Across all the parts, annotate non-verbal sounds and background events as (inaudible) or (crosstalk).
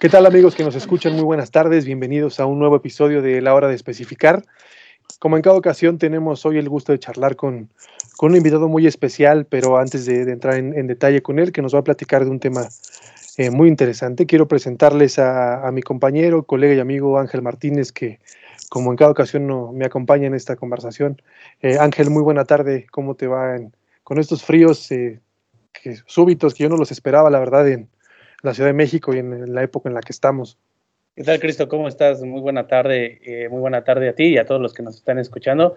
¿Qué tal amigos que nos escuchan? Muy buenas tardes, bienvenidos a un nuevo episodio de La Hora de Especificar. Como en cada ocasión tenemos hoy el gusto de charlar con, con un invitado muy especial, pero antes de, entrar en, detalle con él, que nos va a platicar de un tema eh, muy interesante, quiero presentarles a, mi compañero, colega y amigo Ángel Martínez, que como en cada ocasión no, me acompaña en esta conversación. Eh, Ángel, muy buena tarde, ¿cómo te va con estos fríos eh, que, súbitos que yo no los esperaba, la verdad, en la Ciudad de México y en la época en la que estamos? ¿Qué tal, Cristo? ¿Cómo estás? Muy buena tarde, eh, muy buena tarde a ti y a todos los que nos están escuchando.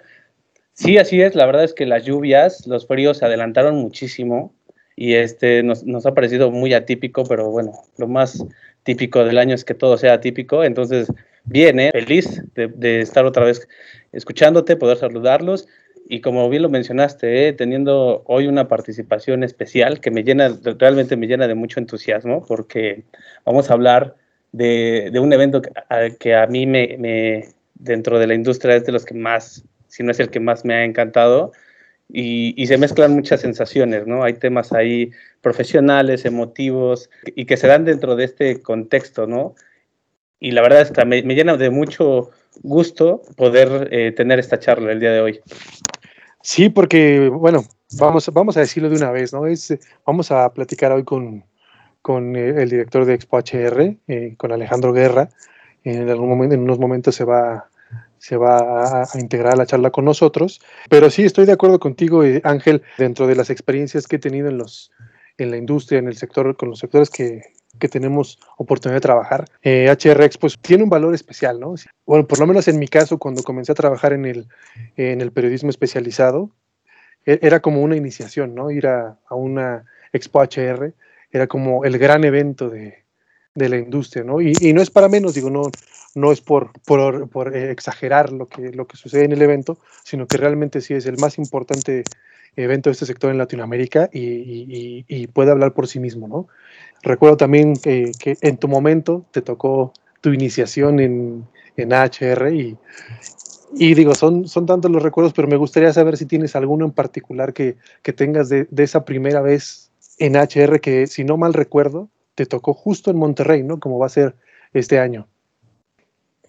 Sí, así es. La verdad es que las lluvias, los fríos se adelantaron muchísimo y este nos, nos, ha parecido muy atípico, pero bueno, lo más típico del año es que todo sea atípico. Entonces, bien, ¿eh? feliz de, de, estar otra vez escuchándote, poder saludarlos. Y como bien lo mencionaste, ¿eh? teniendo hoy una participación especial que me llena, realmente me llena de mucho entusiasmo, porque vamos a hablar de, un evento que a, mí me, dentro de la industria es de los que más, si no es el que más me ha encantado, y, se mezclan muchas sensaciones, ¿no? Hay temas ahí profesionales, emotivos, y que se dan dentro de este contexto, ¿no? Y la verdad es que me, llena de mucho gusto poder eh, tener esta charla el día de hoy. Sí, porque, bueno, vamos, vamos a decirlo de una vez, ¿no? Es, vamos a platicar hoy con, con eh, el director de Expo HR, eh, con Alejandro Guerra. En, algún momento, en unos momentos se va, se va a, integrar a la charla con nosotros. Pero sí, estoy de acuerdo contigo, eh, Ángel, dentro de las experiencias que he tenido en, los, en la industria, en el sector, con los sectores que, que tenemos oportunidad de trabajar, eh, HR Expo pues, tiene un valor especial, ¿no? Bueno, por lo menos en mi caso, cuando comencé a trabajar en el, en el periodismo especializado, e, era como una iniciación, ¿no? Ir a, a una Expo HR era como el gran evento de, la industria, ¿no? Y, no es para menos, digo, no, no es por, por, exagerar lo que, lo que sucede en el evento, sino que realmente sí es el más importante evento de este sector en Latinoamérica y, puede hablar por sí mismo, ¿no? Recuerdo también que, en tu momento te tocó tu iniciación en, en AHR y, digo, son, son tantos los recuerdos, pero me gustaría saber si tienes alguno en particular que, tengas de, de, esa primera vez en HR que, si no mal recuerdo, te tocó justo en Monterrey, ¿no? Como va a ser este año.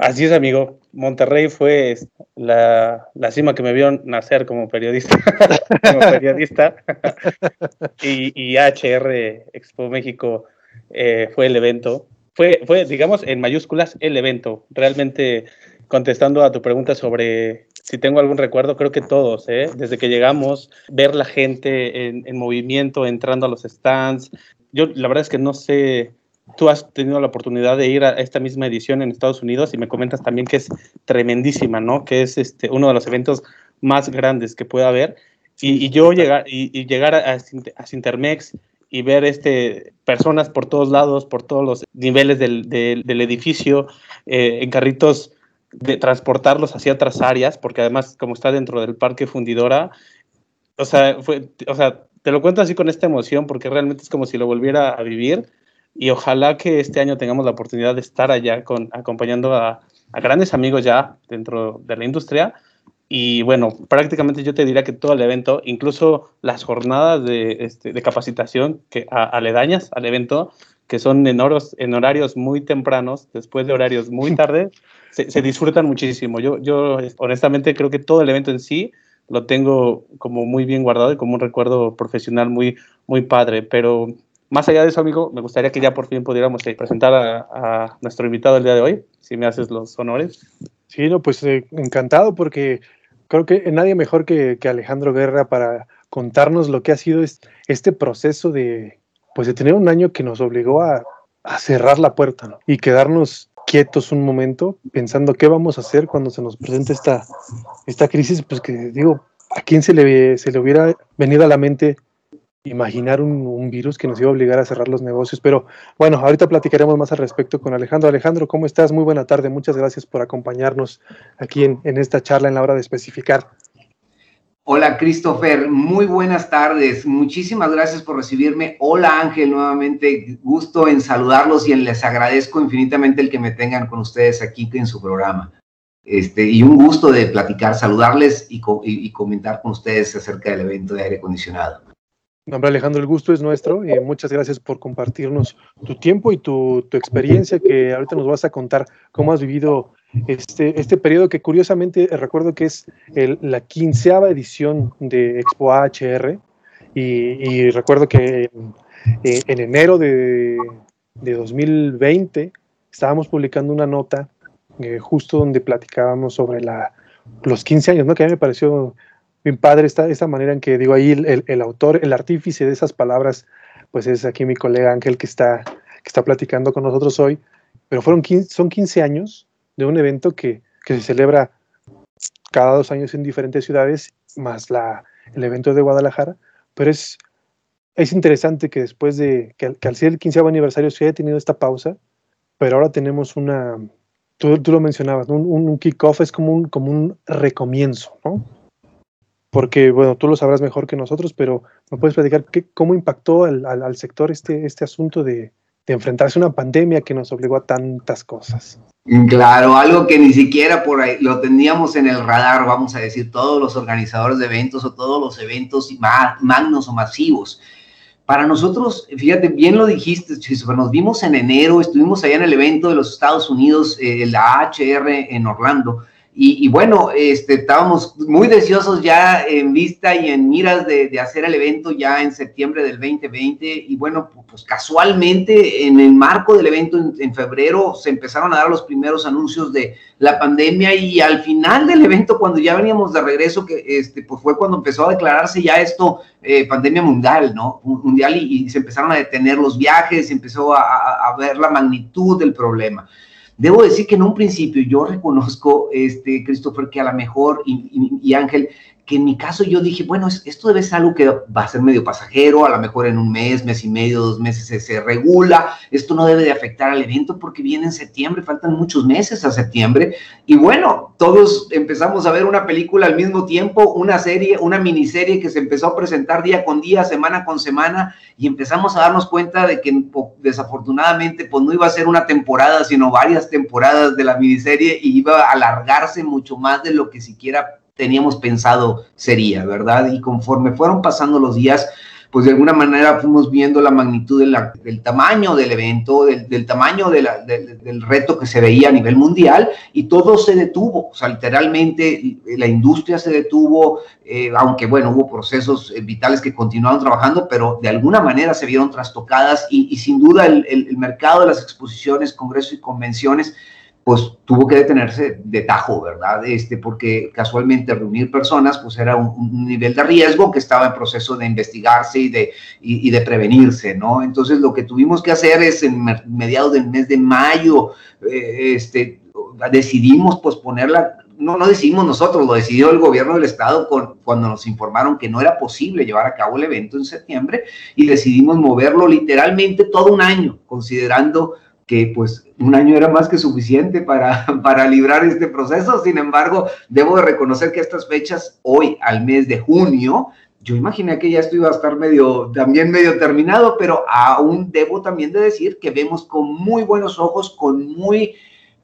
Así es, amigo. Monterrey fue la, cima que me vio nacer como periodista. (laughs) como periodista. (laughs) y, y, HR Expo México eh, fue el evento. Fue, fue, digamos, en mayúsculas, el evento. Realmente, contestando a tu pregunta sobre si tengo algún recuerdo, creo que todos, ¿eh? desde que llegamos, ver la gente en, movimiento, entrando a los stands. Yo la verdad es que no sé, tú has tenido la oportunidad de ir a esta misma edición en Estados Unidos y me comentas también que es tremendísima, ¿no? Que es este, uno de los eventos más grandes que pueda haber. Y, yo llegar, y, llegar a, a, Sintermex y ver este, personas por todos lados, por todos los niveles del, del, edificio, eh, en carritos de transportarlos hacia otras áreas, porque además como está dentro del parque fundidora, o sea, fue, o sea, te lo cuento así con esta emoción porque realmente es como si lo volviera a vivir y ojalá que este año tengamos la oportunidad de estar allá con, acompañando a, grandes amigos ya dentro de la industria. Y bueno, prácticamente yo te diría que todo el evento, incluso las jornadas de, este, de capacitación que aledañas al evento, que son en, en horarios muy tempranos, después de horarios muy (laughs) tarde, se, disfrutan muchísimo. Yo, yo honestamente creo que todo el evento en sí lo tengo como muy bien guardado y como un recuerdo profesional muy, muy padre. Pero más allá de eso, amigo, me gustaría que ya por fin pudiéramos eh, presentar a, nuestro invitado el día de hoy, si me haces los honores. Sí, no, pues eh, encantado porque creo que nadie mejor que, que Alejandro Guerra para contarnos lo que ha sido este proceso de pues de tener un año que nos obligó a, cerrar la puerta y quedarnos quietos un momento pensando qué vamos a hacer cuando se nos presente esta, esta crisis, pues que digo, ¿a quién se le, se le hubiera venido a la mente imaginar un, virus que nos iba a obligar a cerrar los negocios? Pero bueno, ahorita platicaremos más al respecto con Alejandro. Alejandro, ¿cómo estás? Muy buena tarde, muchas gracias por acompañarnos aquí en, en esta charla en la hora de especificar. Hola Christopher, muy buenas tardes. Muchísimas gracias por recibirme. Hola Ángel, nuevamente gusto en saludarlos y en les agradezco infinitamente el que me tengan con ustedes aquí en su programa. Este, y un gusto de platicar, saludarles y, comentar con ustedes acerca del evento de aire acondicionado. Hombre, Alejandro, el gusto es nuestro. y muchas gracias por compartirnos tu tiempo y tu, experiencia, que ahorita nos vas a contar cómo has vivido este, este periodo que curiosamente recuerdo que es la quinceava edición de Expo AHR y, recuerdo que en, enero de, 2020 estábamos publicando una nota eh, justo donde platicábamos sobre la, los 15 años, ¿no? que a mí me pareció bien padre esta, esta manera en que digo ahí el, autor, el artífice de esas palabras, pues es aquí mi colega Ángel que está, que está platicando con nosotros hoy, pero fueron son 15 años de un evento que, se celebra cada dos años en diferentes ciudades, más la, el evento de Guadalajara, pero es, es interesante que después de que, al ser el 15 aniversario se haya tenido esta pausa, pero ahora tenemos una, tú, tú lo mencionabas, un, un kickoff es como un, como un recomienzo, ¿no? Porque, bueno, tú lo sabrás mejor que nosotros, pero ¿me puedes platicar qué, cómo impactó al, al, sector este, este asunto de, de, enfrentarse a una pandemia que nos obligó a tantas cosas? Claro, algo que ni siquiera por ahí lo teníamos en el radar, vamos a decir, todos los organizadores de eventos o todos los eventos magnos o masivos. Para nosotros, fíjate, bien lo dijiste, nos vimos en enero, estuvimos allá en el evento de los Estados Unidos, eh, la HR en Orlando, y, bueno, este, estábamos muy deseosos ya en vista y en miras de, hacer el evento ya en septiembre del 2020. Y bueno, pues casualmente en el marco del evento en, febrero se empezaron a dar los primeros anuncios de la pandemia y al final del evento, cuando ya veníamos de regreso, que este, pues fue cuando empezó a declararse ya esto eh, pandemia mundial, ¿no? Mundial y, se empezaron a detener los viajes, se empezó a ver la magnitud del problema. Debo decir que en un principio yo reconozco, este, Christopher, que a lo mejor, y Ángel, que en mi caso yo dije, bueno, esto debe ser algo que va a ser medio pasajero, a lo mejor en un mes, mes y medio, dos meses se, regula, esto no debe de afectar al evento porque viene en septiembre, faltan muchos meses a septiembre, y bueno, todos empezamos a ver una película al mismo tiempo, una serie, una miniserie que se empezó a presentar día con día, semana con semana, y empezamos a darnos cuenta de que desafortunadamente pues no iba a ser una temporada, sino varias temporadas de la miniserie y iba a alargarse mucho más de lo que siquiera teníamos pensado sería, ¿verdad? Y conforme fueron pasando los días, pues de alguna manera fuimos viendo la magnitud del tamaño del evento, del, tamaño del reto que se veía a nivel mundial y todo se detuvo, o sea, literalmente la industria se detuvo, eh, aunque bueno, hubo procesos eh, vitales que continuaron trabajando, pero de alguna manera se vieron trastocadas y, sin duda el mercado de las exposiciones, congresos y convenciones pues tuvo que detenerse de tajo, ¿verdad? Este, porque casualmente reunir personas, pues era un, nivel de riesgo que estaba en proceso de investigarse y de, y, de prevenirse, ¿no? Entonces lo que tuvimos que hacer es en mediados del mes de mayo, eh, este, decidimos posponerla, no, no decidimos nosotros, lo decidió el gobierno del estado cuando nos informaron que no era posible llevar a cabo el evento en septiembre y decidimos moverlo literalmente todo un año, considerando que pues un año era más que suficiente para, (laughs) para librar este proceso. Sin embargo, debo de reconocer que estas fechas, hoy al mes de junio, yo imaginé que ya esto iba a estar medio, también medio terminado, pero aún debo también de decir que vemos con muy buenos ojos, con muy,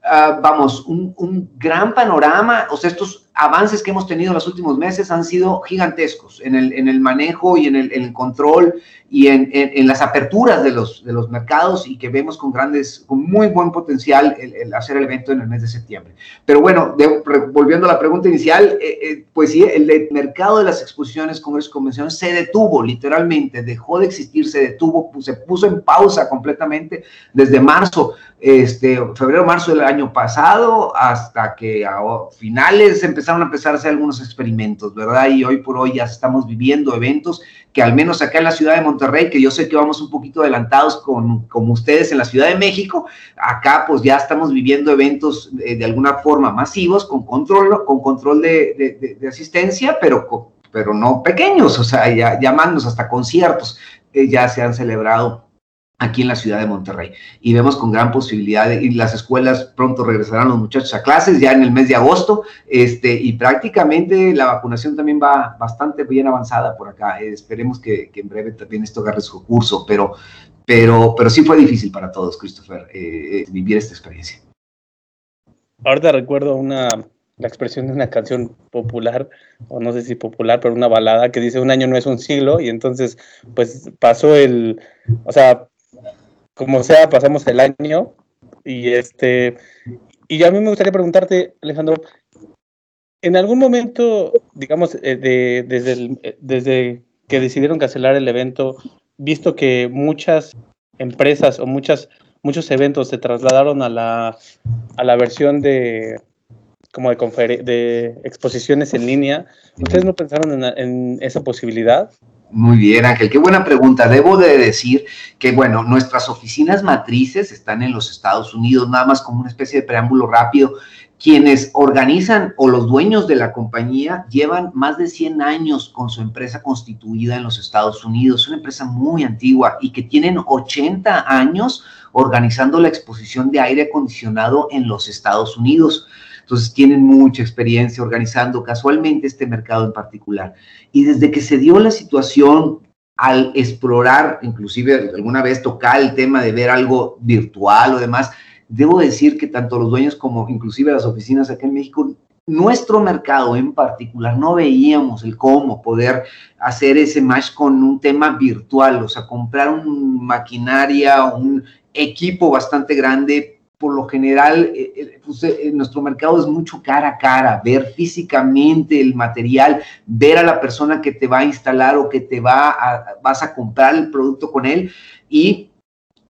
ah, vamos, un, un, gran panorama, o sea, estos avances que hemos tenido en los últimos meses han sido gigantescos en el, en el manejo y en el, el control y en, en, las aperturas de los, de los mercados y que vemos con grandes, con muy buen potencial el, hacer el evento en el mes de septiembre. Pero bueno, volviendo a la pregunta inicial, eh, eh, pues sí, el, mercado de las exposiciones, congresos convenciones se detuvo literalmente, dejó de existir, se detuvo, se puso en pausa completamente desde marzo, este, febrero, marzo del año pasado hasta que a finales empezaron a empezar a hacer algunos experimentos, ¿verdad? Y hoy por hoy ya estamos viviendo eventos que al menos acá en la ciudad de Monterrey, que yo sé que vamos un poquito adelantados con, como ustedes en la Ciudad de México, acá pues ya estamos viviendo eventos de, alguna forma masivos, con control, con control de, asistencia, pero, pero no pequeños, o sea, ya, llamándonos hasta conciertos, eh, ya se han celebrado aquí en la ciudad de Monterrey. Y vemos con gran posibilidad, y las escuelas pronto regresarán los muchachos a clases, ya en el mes de agosto, este, y prácticamente la vacunación también va bastante bien avanzada por acá. esperemos que, en breve también esto agarre su curso, pero, pero, pero sí fue difícil para todos, Christopher, eh, eh, vivir esta experiencia. Ahorita recuerdo una, la expresión de una canción popular, o no sé si popular, pero una balada que dice un año no es un siglo, y entonces, pues pasó el, o sea, como sea, pasamos el año, y este, y a mí me gustaría preguntarte, Alejandro, en algún momento, digamos, eh, desde, eh, desde que decidieron cancelar el evento, visto que muchas empresas o muchas, muchos eventos se trasladaron a la, a la versión de como de, de exposiciones en línea, ¿ustedes no pensaron en, en esa posibilidad? Muy bien, Ángel, qué buena pregunta. Debo de decir que, bueno, nuestras oficinas matrices están en los Estados Unidos, nada más como una especie de preámbulo rápido quienes organizan o los dueños de la compañía llevan más de 100 años con su empresa constituida en los Estados Unidos, una empresa muy antigua y que tienen 80 años organizando la exposición de aire acondicionado en los Estados Unidos. Entonces tienen mucha experiencia organizando casualmente este mercado en particular. Y desde que se dio la situación al explorar, inclusive alguna vez tocar el tema de ver algo virtual o demás, Debo decir que tanto los dueños como inclusive las oficinas acá en México, nuestro mercado en particular, no veíamos el cómo poder hacer ese match con un tema virtual, o sea, comprar un maquinaria, un equipo bastante grande. Por lo general, eh, eh, pues, eh, nuestro mercado es mucho cara a cara, ver físicamente el material, ver a la persona que te va a instalar o que te va a, vas a comprar el producto con él y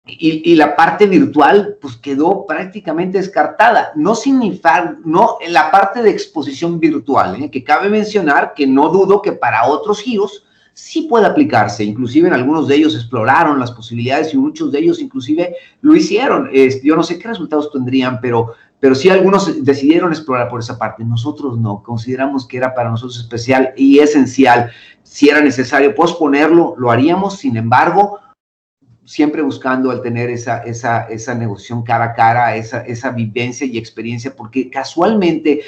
y, la parte virtual pues quedó prácticamente descartada. No significa, no, en la parte de exposición virtual, ¿eh? que cabe mencionar que no dudo que para otros giros sí puede aplicarse, inclusive en algunos de ellos exploraron las posibilidades y muchos de ellos inclusive lo hicieron. yo no sé qué resultados tendrían, pero, pero sí algunos decidieron explorar por esa parte. Nosotros no, consideramos que era para nosotros especial y esencial. Si era necesario posponerlo, lo haríamos, sin embargo, siempre buscando al tener esa, esa, esa negociación cara a cara, esa, esa vivencia y experiencia, porque casualmente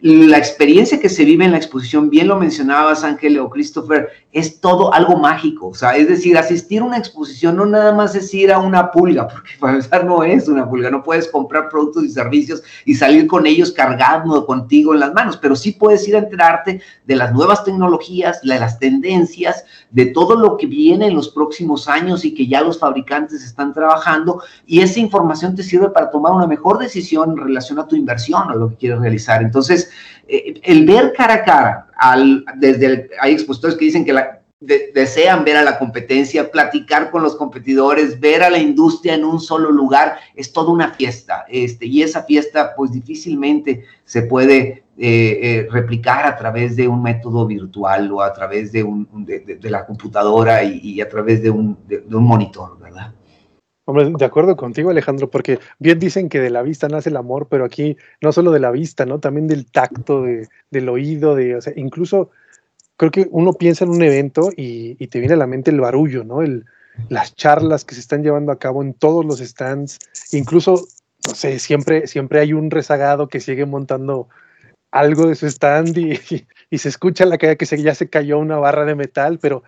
la experiencia que se vive en la exposición, bien lo mencionabas, Ángel o Christopher, es todo algo mágico. O sea, es decir, asistir a una exposición no nada más es ir a una pulga, (laughs) porque para empezar no es una pulga. No puedes comprar productos y servicios y salir con ellos cargando contigo en las manos, pero sí puedes ir a enterarte de las nuevas tecnologías, de las tendencias, de todo lo que viene en los próximos años y que ya los fabricantes están trabajando. Y esa información te sirve para tomar una mejor decisión en relación a tu inversión o lo que quieres realizar. Entonces, eh, el ver cara a cara, al, desde hay expositores que dicen que desean ver a la competencia, platicar con los competidores, ver a la industria en un solo lugar, es toda una fiesta. Este, y esa fiesta, pues difícilmente se puede eh, eh, replicar a través de un método virtual o a través de, la computadora y, a través de un, monitor. Hombre, de acuerdo contigo, Alejandro, porque bien dicen que de la vista nace el amor, pero aquí no solo de la vista, ¿no? También del tacto, de, del oído, de, o sea, incluso creo que uno piensa en un evento y, te viene a la mente el barullo, ¿no? El, las charlas que se están llevando a cabo en todos los stands, incluso, no sé, siempre, siempre hay un rezagado que sigue montando algo de su stand y, (laughs) se escucha la caída que se, ya se cayó una barra de metal, pero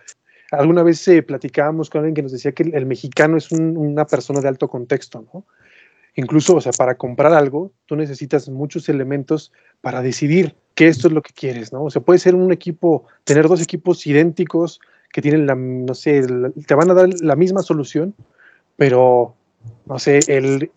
Alguna vez eh, platicábamos con alguien que nos decía que el, mexicano es una persona de alto contexto, ¿no? Incluso, o sea, para comprar algo, tú necesitas muchos elementos para decidir que esto es lo que quieres, ¿no? O sea, puede ser un equipo, tener dos equipos idénticos que tienen la, no sé, te van a dar la misma solución, pero, no sé, el,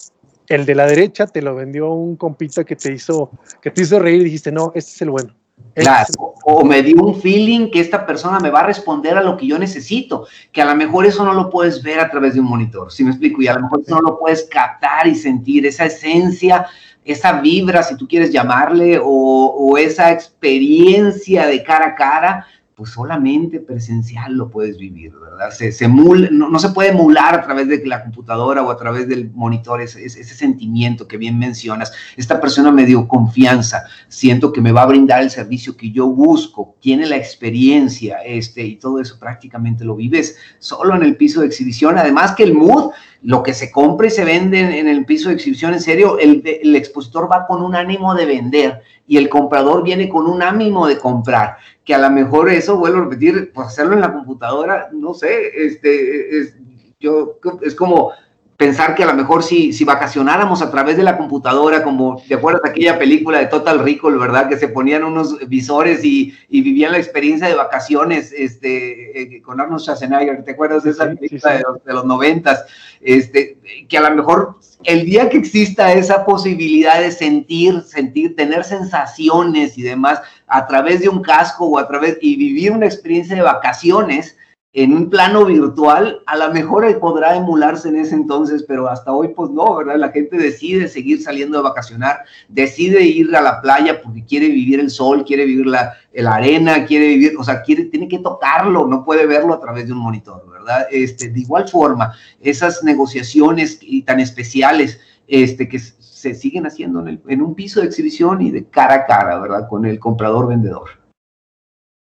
el de la derecha te lo vendió un compita que te hizo, que te hizo reír y dijiste, no, este es el bueno. Claro, o me dio un feeling que esta persona me va a responder a lo que yo necesito, que a lo mejor eso no lo puedes ver a través de un monitor, si me explico? Y a lo mejor eso no lo puedes captar y sentir, esa esencia, esa vibra, si tú quieres llamarle, o, o esa experiencia de cara a cara, pues solamente presencial lo puedes vivir, ¿verdad? Se, se no, se puede emular a través de la computadora o a través del monitor ese, ese, sentimiento que bien mencionas. Esta persona me dio confianza, siento que me va a brindar el servicio que yo busco, tiene la experiencia, este, y todo eso prácticamente lo vives solo en el piso de exhibición. Además que el mood, lo que se compra y se vende en, el piso de exhibición, en serio, el, el expositor va con un ánimo de vender y el comprador viene con un ánimo de comprar que a lo mejor eso, vuelvo a repetir, pues hacerlo en la computadora, no sé, este, es, yo, es como pensar que a lo mejor si, si vacacionáramos a través de la computadora, como te acuerdas de aquella película de Total Recall, ¿verdad? Que se ponían unos visores y, y vivían la experiencia de vacaciones este, eh, con Arnold Schwarzenegger, ¿te acuerdas de esa película De, los, de los noventas? Este, que a lo mejor el día que exista esa posibilidad de sentir, sentir, tener sensaciones y demás a través de un casco o a través y vivir una experiencia de vacaciones, en un plano virtual, a lo mejor podrá emularse en ese entonces, pero hasta hoy pues no, ¿verdad? La gente decide seguir saliendo de vacacionar, decide ir a la playa porque quiere vivir el sol, quiere vivir la, arena, quiere vivir, o sea, quiere, tiene que tocarlo, no puede verlo a través de un monitor, ¿verdad? Este, de igual forma, esas negociaciones tan especiales este, que se siguen haciendo en, en un piso de exhibición y de cara a cara, ¿verdad? Con el comprador-vendedor.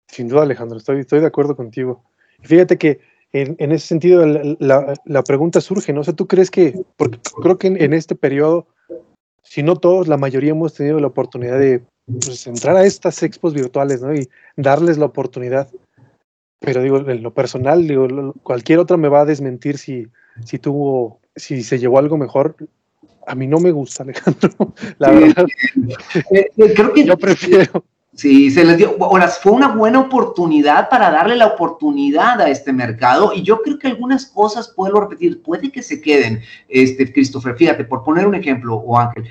Sin duda, Alejandro, estoy, estoy de acuerdo contigo. Fíjate que en, en ese sentido la, la, pregunta surge, ¿no? O sea, ¿tú crees que, porque creo que en, en, este periodo, si no todos, la mayoría hemos tenido la oportunidad de pues, entrar a estas expos virtuales, ¿no? Y darles la oportunidad. Pero digo, en lo personal, digo, cualquier otra me va a desmentir si, si tuvo, si se llevó algo mejor. A mí no me gusta, Alejandro. (laughs) La verdad. Eh, eh, creo que yo prefiero. Sí, se les dio, ahora fue una buena oportunidad para darle la oportunidad a este mercado y yo creo que algunas cosas, puedo repetir, puede que se queden, este, Christopher, fíjate, por poner un ejemplo, o Ángel,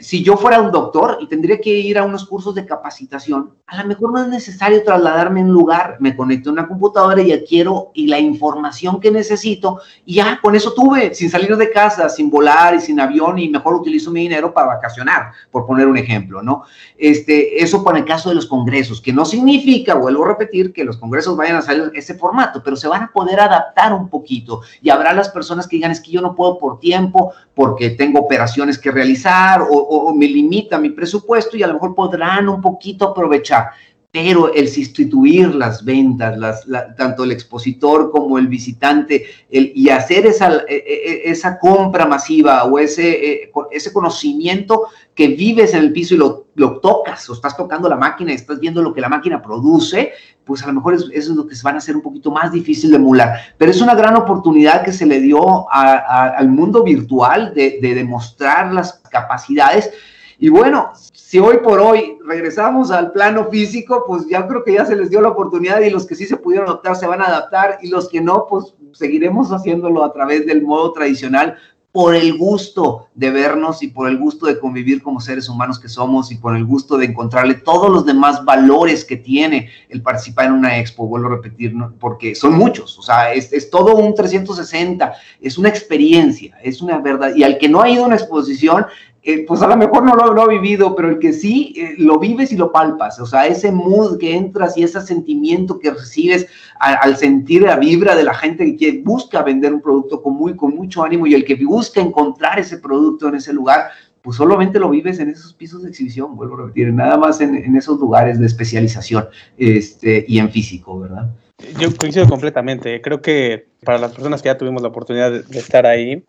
si yo fuera un doctor y tendría que ir a unos cursos de capacitación, a lo mejor no es necesario trasladarme a un lugar, me conecto a una computadora y adquiero y la información que necesito y ya con eso tuve, sin salir de casa, sin volar y sin avión y mejor utilizo mi dinero para vacacionar, por poner un ejemplo, ¿no? Este, eso para el caso de los congresos, que no significa, vuelvo a repetir, que los congresos vayan a salir ese formato, pero se van a poder adaptar un poquito y habrá las personas que digan es que yo no puedo por tiempo porque tengo operaciones que realizar o o, me limita mi presupuesto y a lo mejor podrán un poquito aprovechar. Pero el sustituir las ventas, las, tanto el expositor como el visitante, el, y hacer esa, e, e, e, esa compra masiva o ese, ese conocimiento que vives en el piso y lo, lo, tocas o estás tocando la máquina y estás viendo lo que la máquina produce, pues a lo mejor eso, es lo que se van a hacer un poquito más difícil de emular. Pero es una gran oportunidad que se le dio al mundo virtual de, de demostrar las capacidades. Y bueno, si hoy por hoy regresamos al plano físico, pues ya creo que ya se les dio la oportunidad y los que sí se pudieron adaptar se van a adaptar y los que no, pues seguiremos haciéndolo a través del modo tradicional por el gusto de vernos y por el gusto de convivir como seres humanos que somos y por el gusto de encontrarle todos los demás valores que tiene el participar en una expo, vuelvo a repetir, porque son muchos, o sea, es, es, todo un 360, es una experiencia, es una verdad, y al que no ha ido a una exposición, eh, pues a lo mejor no lo, ha vivido, pero el que sí, eh, lo vives y lo palpas, o sea, ese mood que entras y ese sentimiento que recibes al, sentir la vibra de la gente que busca vender un producto con, muy, con mucho ánimo y el que busca encontrar ese producto en ese lugar, pues solamente lo vives en esos pisos de exhibición, vuelvo a repetir, nada más en, esos lugares de especialización este, y en físico, ¿verdad? Yo coincido completamente. Creo que para las personas que ya tuvimos la oportunidad de estar ahí,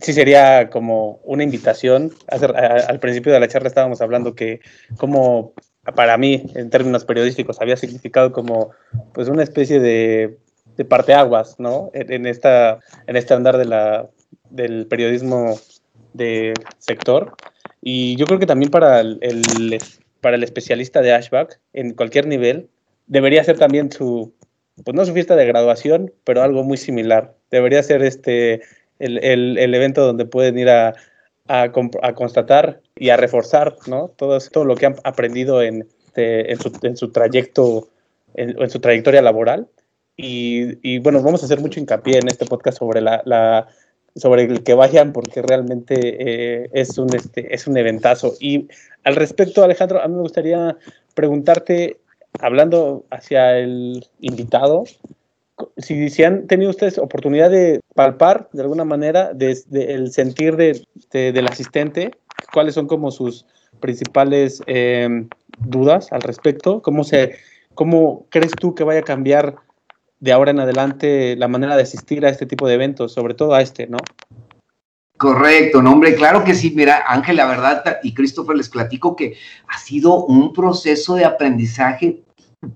sí sería como una invitación. al principio de la charla estábamos hablando que como para mí, en términos periodísticos, había significado como pues una especie de, de parteaguas, ¿no? En, esta, en este andar de la, del periodismo de sector. Y yo creo que también para el, para el especialista de Ashback, en cualquier nivel, debería ser también su, pues no su fiesta de graduación, pero algo muy similar. Debería ser este el, el, el evento donde pueden ir a, a, a, constatar y a reforzar ¿no? todo, todo lo que han aprendido en, de, en, su, en su, trayecto, en, su trayectoria laboral. Y, y, bueno, vamos a hacer mucho hincapié en este podcast sobre la, la sobre el que vayan porque realmente eh, es, un, este, es un eventazo. Y al respecto, Alejandro, a mí me gustaría preguntarte, hablando hacia el invitado, si, si, han tenido ustedes oportunidad de palpar de alguna manera de, el sentir de, del asistente, cuáles son como sus principales eh, dudas al respecto, cómo, se, cómo crees tú que vaya a cambiar de ahora en adelante la manera de asistir a este tipo de eventos, sobre todo a este, ¿no? Correcto, no, hombre, claro que sí. Mira, Ángel, la verdad, y Christopher, les platico que ha sido un proceso de aprendizaje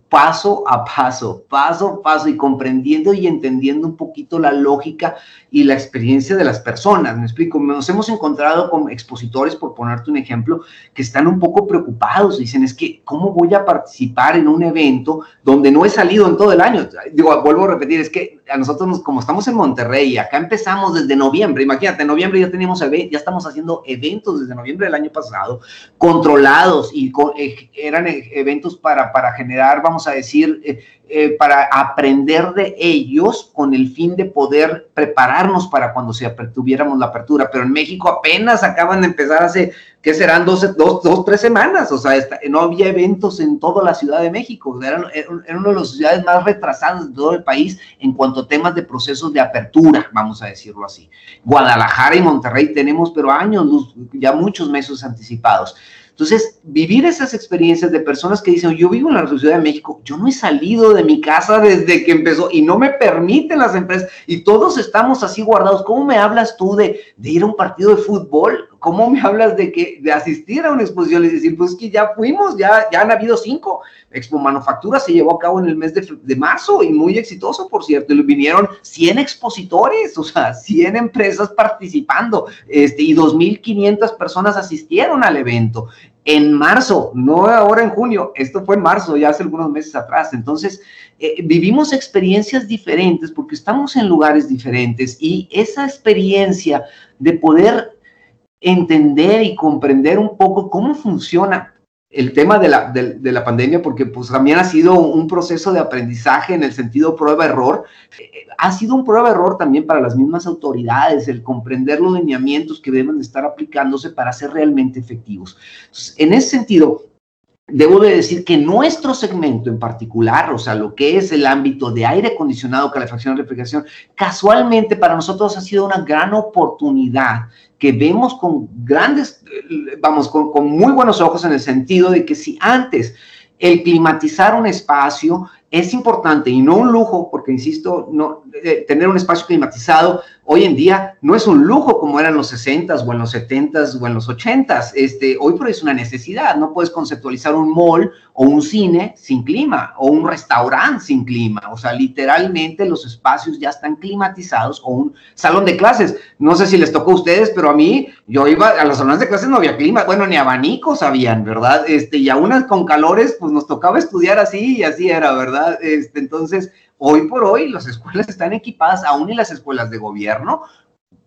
paso a paso, paso a paso y comprendiendo y entendiendo un poquito la lógica y la experiencia de las personas. Me explico, nos hemos encontrado con expositores, por ponerte un ejemplo, que están un poco preocupados. Dicen, es que, ¿cómo voy a participar en un evento donde no he salido en todo el año? Digo, vuelvo a repetir, es que a nosotros, como estamos en Monterrey, acá empezamos desde noviembre, imagínate, en noviembre ya teníamos, ya estamos haciendo eventos desde noviembre del año pasado, controlados y eh, eran eh, eventos para, para generar, vamos a decir, eh, eh, para aprender de ellos con el fin de poder prepararnos para cuando se tuviéramos la apertura. Pero en México apenas acaban de empezar hace, ¿qué serán? Dos, dos, dos tres semanas. O sea, no había eventos en toda la Ciudad de México. Era, era una de las ciudades más retrasadas de todo el país en cuanto a temas de procesos de apertura, vamos a decirlo así. Guadalajara y Monterrey tenemos, pero años, ya muchos meses anticipados. Entonces, vivir esas experiencias de personas que dicen, yo vivo en la Ciudad de México, yo no he salido de mi casa desde que empezó y no me permiten las empresas y todos estamos así guardados. ¿Cómo me hablas tú de, ir a un partido de fútbol? ¿Cómo me hablas de que de asistir a una exposición y decir, pues que ya fuimos, ya, ya han habido cinco? Expo Manufactura se llevó a cabo en el mes de, de marzo y muy exitoso, por cierto. Y vinieron 100 expositores, o sea, 100 empresas participando este, y 2.500 personas asistieron al evento en marzo, no ahora en junio, esto fue en marzo, ya hace algunos meses atrás. Entonces, eh, vivimos experiencias diferentes porque estamos en lugares diferentes y esa experiencia de poder entender y comprender un poco cómo funciona el tema de la, de, la, pandemia, porque pues también ha sido un proceso de aprendizaje en el sentido prueba-error, ha sido un prueba-error también para las mismas autoridades, el comprender los lineamientos que deben de estar aplicándose para ser realmente efectivos. En ese sentido, debo de decir que nuestro segmento en particular, o sea, lo que es el ámbito de aire acondicionado, calefacción refrigeración, casualmente para nosotros ha sido una gran oportunidad que vemos con grandes, vamos, con, con muy buenos ojos en el sentido de que si antes el climatizar un espacio es importante y no un lujo, porque insisto, no, eh, tener un espacio climatizado hoy en día no es un lujo como era en los 60s o en los 70s o en los 80s. Este, hoy por hoy es una necesidad. No puedes conceptualizar un mall o un cine sin clima o un restaurante sin clima. O sea, literalmente los espacios ya están climatizados o un salón de clases. No sé si les tocó a ustedes, pero a mí, yo iba a los salones de clases, no había clima. Bueno, ni abanicos habían, ¿verdad? Este, y aún con calores, pues nos tocaba estudiar así y así era, ¿verdad? Este, entonces, Hoy por hoy las escuelas están equipadas, aún en las escuelas de gobierno,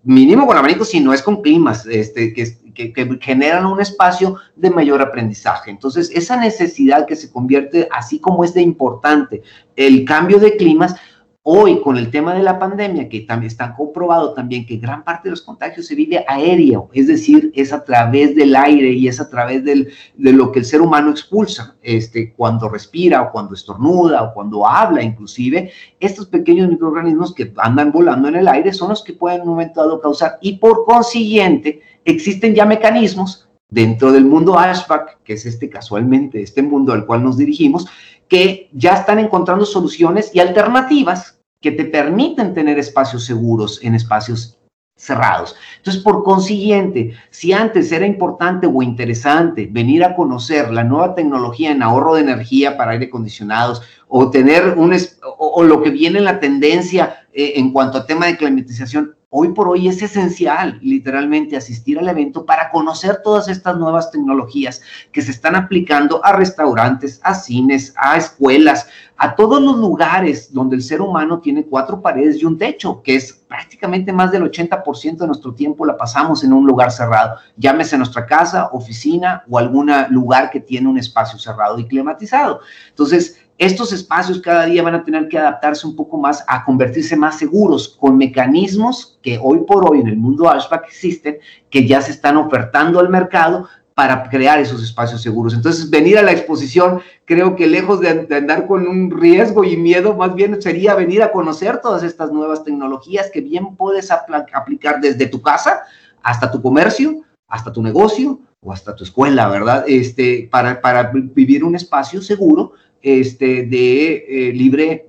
mínimo con abanicos, si no es con climas, este, que, que, generan un espacio de mayor aprendizaje. Entonces, esa necesidad que se convierte, así como es de importante el cambio de climas, Hoy, con el tema de la pandemia, que también está comprobado también que gran parte de los contagios se vive aéreo, es decir, es a través del aire y es a través del, de lo que el ser humano expulsa, este, cuando respira o cuando estornuda o cuando habla inclusive, estos pequeños microorganismos que andan volando en el aire son los que pueden en un momento dado causar y por consiguiente existen ya mecanismos dentro del mundo HVAC, que es este casualmente, este mundo al cual nos dirigimos, que ya están encontrando soluciones y alternativas que te permiten tener espacios seguros en espacios cerrados. Entonces, por consiguiente, si antes era importante o interesante venir a conocer la nueva tecnología en ahorro de energía para aire acondicionados o tener un o, lo que viene en la tendencia eh, en cuanto a tema de climatización, hoy por hoy es esencial literalmente asistir al evento para conocer todas estas nuevas tecnologías que se están aplicando a restaurantes, a cines, a escuelas, a todos los lugares donde el ser humano tiene cuatro paredes y un techo, que es prácticamente más del 80% de nuestro tiempo la pasamos en un lugar cerrado, llámese nuestra casa, oficina o algún lugar que tiene un espacio cerrado y climatizado. Entonces, estos espacios cada día van a tener que adaptarse un poco más a convertirse más seguros con mecanismos que hoy por hoy en el mundo HVAC existen, que ya se están ofertando al mercado para crear esos espacios seguros. Entonces, venir a la exposición, creo que lejos de, andar con un riesgo y miedo, más bien sería venir a conocer todas estas nuevas tecnologías que bien puedes aplicar desde tu casa hasta tu comercio, hasta tu negocio o hasta tu escuela, ¿verdad? Este, para, para vivir un espacio seguro este, de eh, libre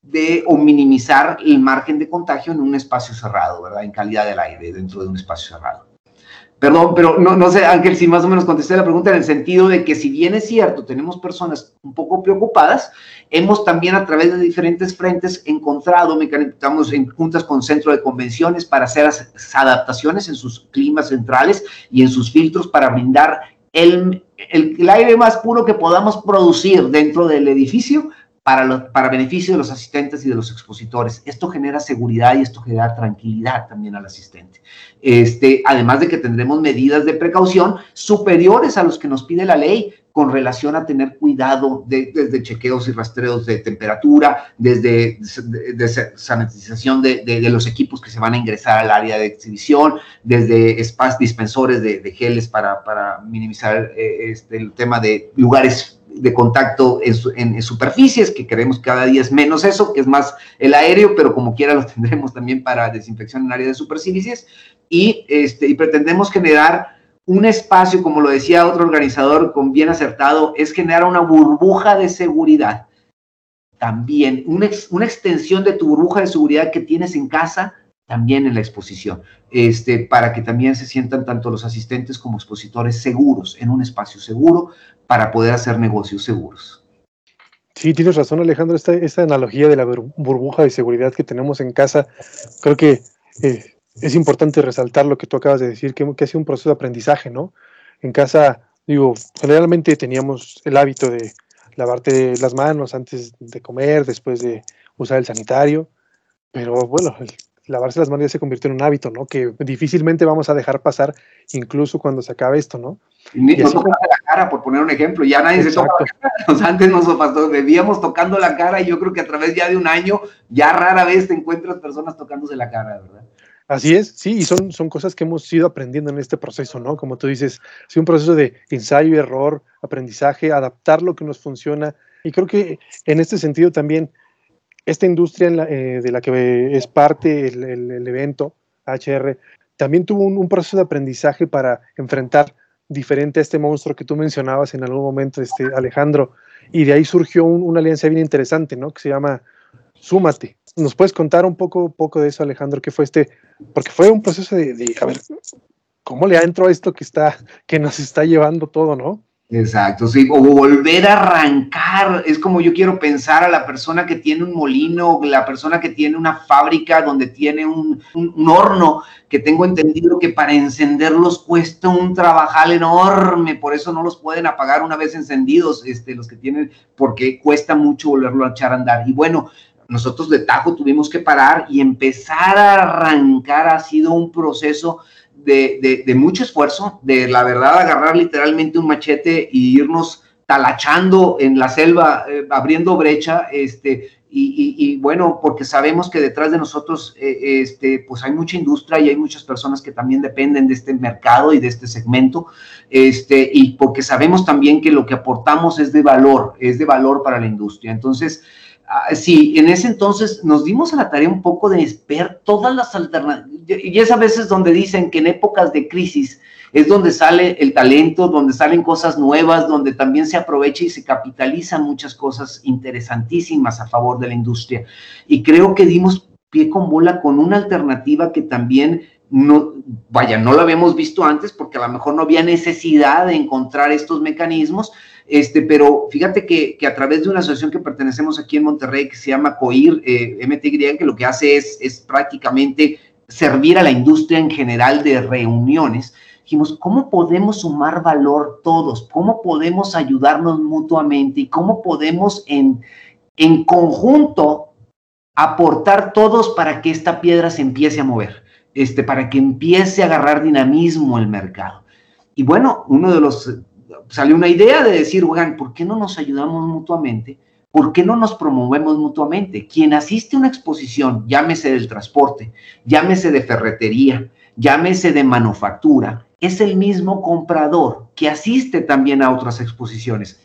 de o minimizar el margen de contagio en un espacio cerrado, ¿verdad? En calidad del aire dentro de un espacio cerrado. Perdón, pero no, no sé, Ángel, si más o menos contesté la pregunta en el sentido de que si bien es cierto, tenemos personas un poco preocupadas, hemos también a través de diferentes frentes encontrado, estamos en juntas con centro de convenciones para hacer adaptaciones en sus climas centrales y en sus filtros para brindar el, el, aire más puro que podamos producir dentro del edificio para, para beneficio de los asistentes y de los expositores. Esto genera seguridad y esto genera tranquilidad también al asistente. Este, además de que tendremos medidas de precaución superiores a los que nos pide la ley con relación a tener cuidado de, desde chequeos y rastreos de temperatura, desde de, sanitización de, de, los equipos que se van a ingresar al área de exhibición, desde espacios dispensores de, geles para, minimizar eh, este, el tema de lugares de contacto en, superficies, que queremos cada día es menos eso, que es más el aéreo, pero como quiera lo (laughs) tendremos también para desinfección en área de superficies, y, este, y pretendemos generar un espacio, como lo decía otro organizador con bien acertado, es generar una burbuja de seguridad. También una, una extensión de tu burbuja de seguridad que tienes en casa, también en la exposición, este, para que también se sientan tanto los asistentes como expositores seguros, en un espacio seguro, para poder hacer negocios seguros. Sí, tienes razón Alejandro, esta, esta analogía de la burbuja de seguridad que tenemos en casa, creo que eh, es importante resaltar lo que tú acabas de decir, que, que ha sido un proceso de aprendizaje, ¿no? En casa, digo, generalmente teníamos el hábito de lavarte las manos antes de comer, después de usar el sanitario, pero bueno, el, lavarse las manos ya se convirtió en un hábito, ¿no? Que difícilmente vamos a dejar pasar incluso cuando se acabe esto, ¿no? Y no como... la cara, por poner un ejemplo, ya nadie se toca la cara. (laughs) antes nos bebíamos tocando la cara y yo creo que a través ya de un año ya rara vez te encuentras personas tocándose la cara, ¿verdad? Así es, sí, y son, son cosas que hemos ido aprendiendo en este proceso, ¿no? Como tú dices, es un proceso de ensayo error, aprendizaje, adaptar lo que nos funciona. Y creo que en este sentido también esta industria eh, de la que es parte el, evento HR también tuvo un, proceso de aprendizaje para enfrentar diferente a este monstruo que tú mencionabas en algún momento, este, Alejandro, y de ahí surgió una alianza bien interesante, ¿no? Que se llama Súmate. ¿Nos puedes contar un poco, poco de eso, Alejandro? ¿Qué fue este? Porque fue un proceso de, a ver, ¿cómo le entrado a esto que está, que nos está llevando todo, ¿no? Exacto, sí, o volver a arrancar, es como yo quiero pensar a la persona que tiene un molino, la persona que tiene una fábrica donde tiene un, horno, que tengo entendido que para encenderlos cuesta un trabajal enorme, por eso no los pueden apagar una vez encendidos, este, los que tienen, porque cuesta mucho volverlo a echar a andar. Y bueno, nosotros de Tajo tuvimos que parar y empezar a arrancar ha sido un proceso de, mucho esfuerzo, de la verdad agarrar literalmente un machete y irnos talachando en la selva, eh, abriendo brecha, este, y, bueno, porque sabemos que detrás de nosotros, eh, este, pues hay mucha industria y hay muchas personas que también dependen de este mercado y de este segmento, este, y porque sabemos también que lo que aportamos es de valor, es de valor para la industria. Entonces, Ah, sí, en ese entonces nos dimos a la tarea un poco de ver todas las alternativas. Y es a veces donde dicen que en épocas de crisis es donde sale el talento, donde salen cosas nuevas, donde también se aprovecha y se capitalizan muchas cosas interesantísimas a favor de la industria. Y creo que dimos pie con bola con una alternativa que también no, vaya, no lo habíamos visto antes porque a lo mejor no había necesidad de encontrar estos mecanismos, este, pero fíjate que, a través de una asociación que pertenecemos aquí en Monterrey que se llama COIR, eh, MTY, que lo que hace es, es prácticamente servir a la industria en general de reuniones, dijimos, ¿cómo podemos sumar valor todos? ¿Cómo podemos ayudarnos mutuamente? ¿Y cómo podemos en, en conjunto aportar todos para que esta piedra se empiece a mover? Este, para que empiece a agarrar dinamismo el mercado. Y bueno, uno de los salió una idea de decir, oigan, ¿por qué no nos ayudamos mutuamente? ¿Por qué no nos promovemos mutuamente? Quien asiste a una exposición, llámese del transporte, llámese de ferretería, llámese de manufactura, es el mismo comprador que asiste también a otras exposiciones.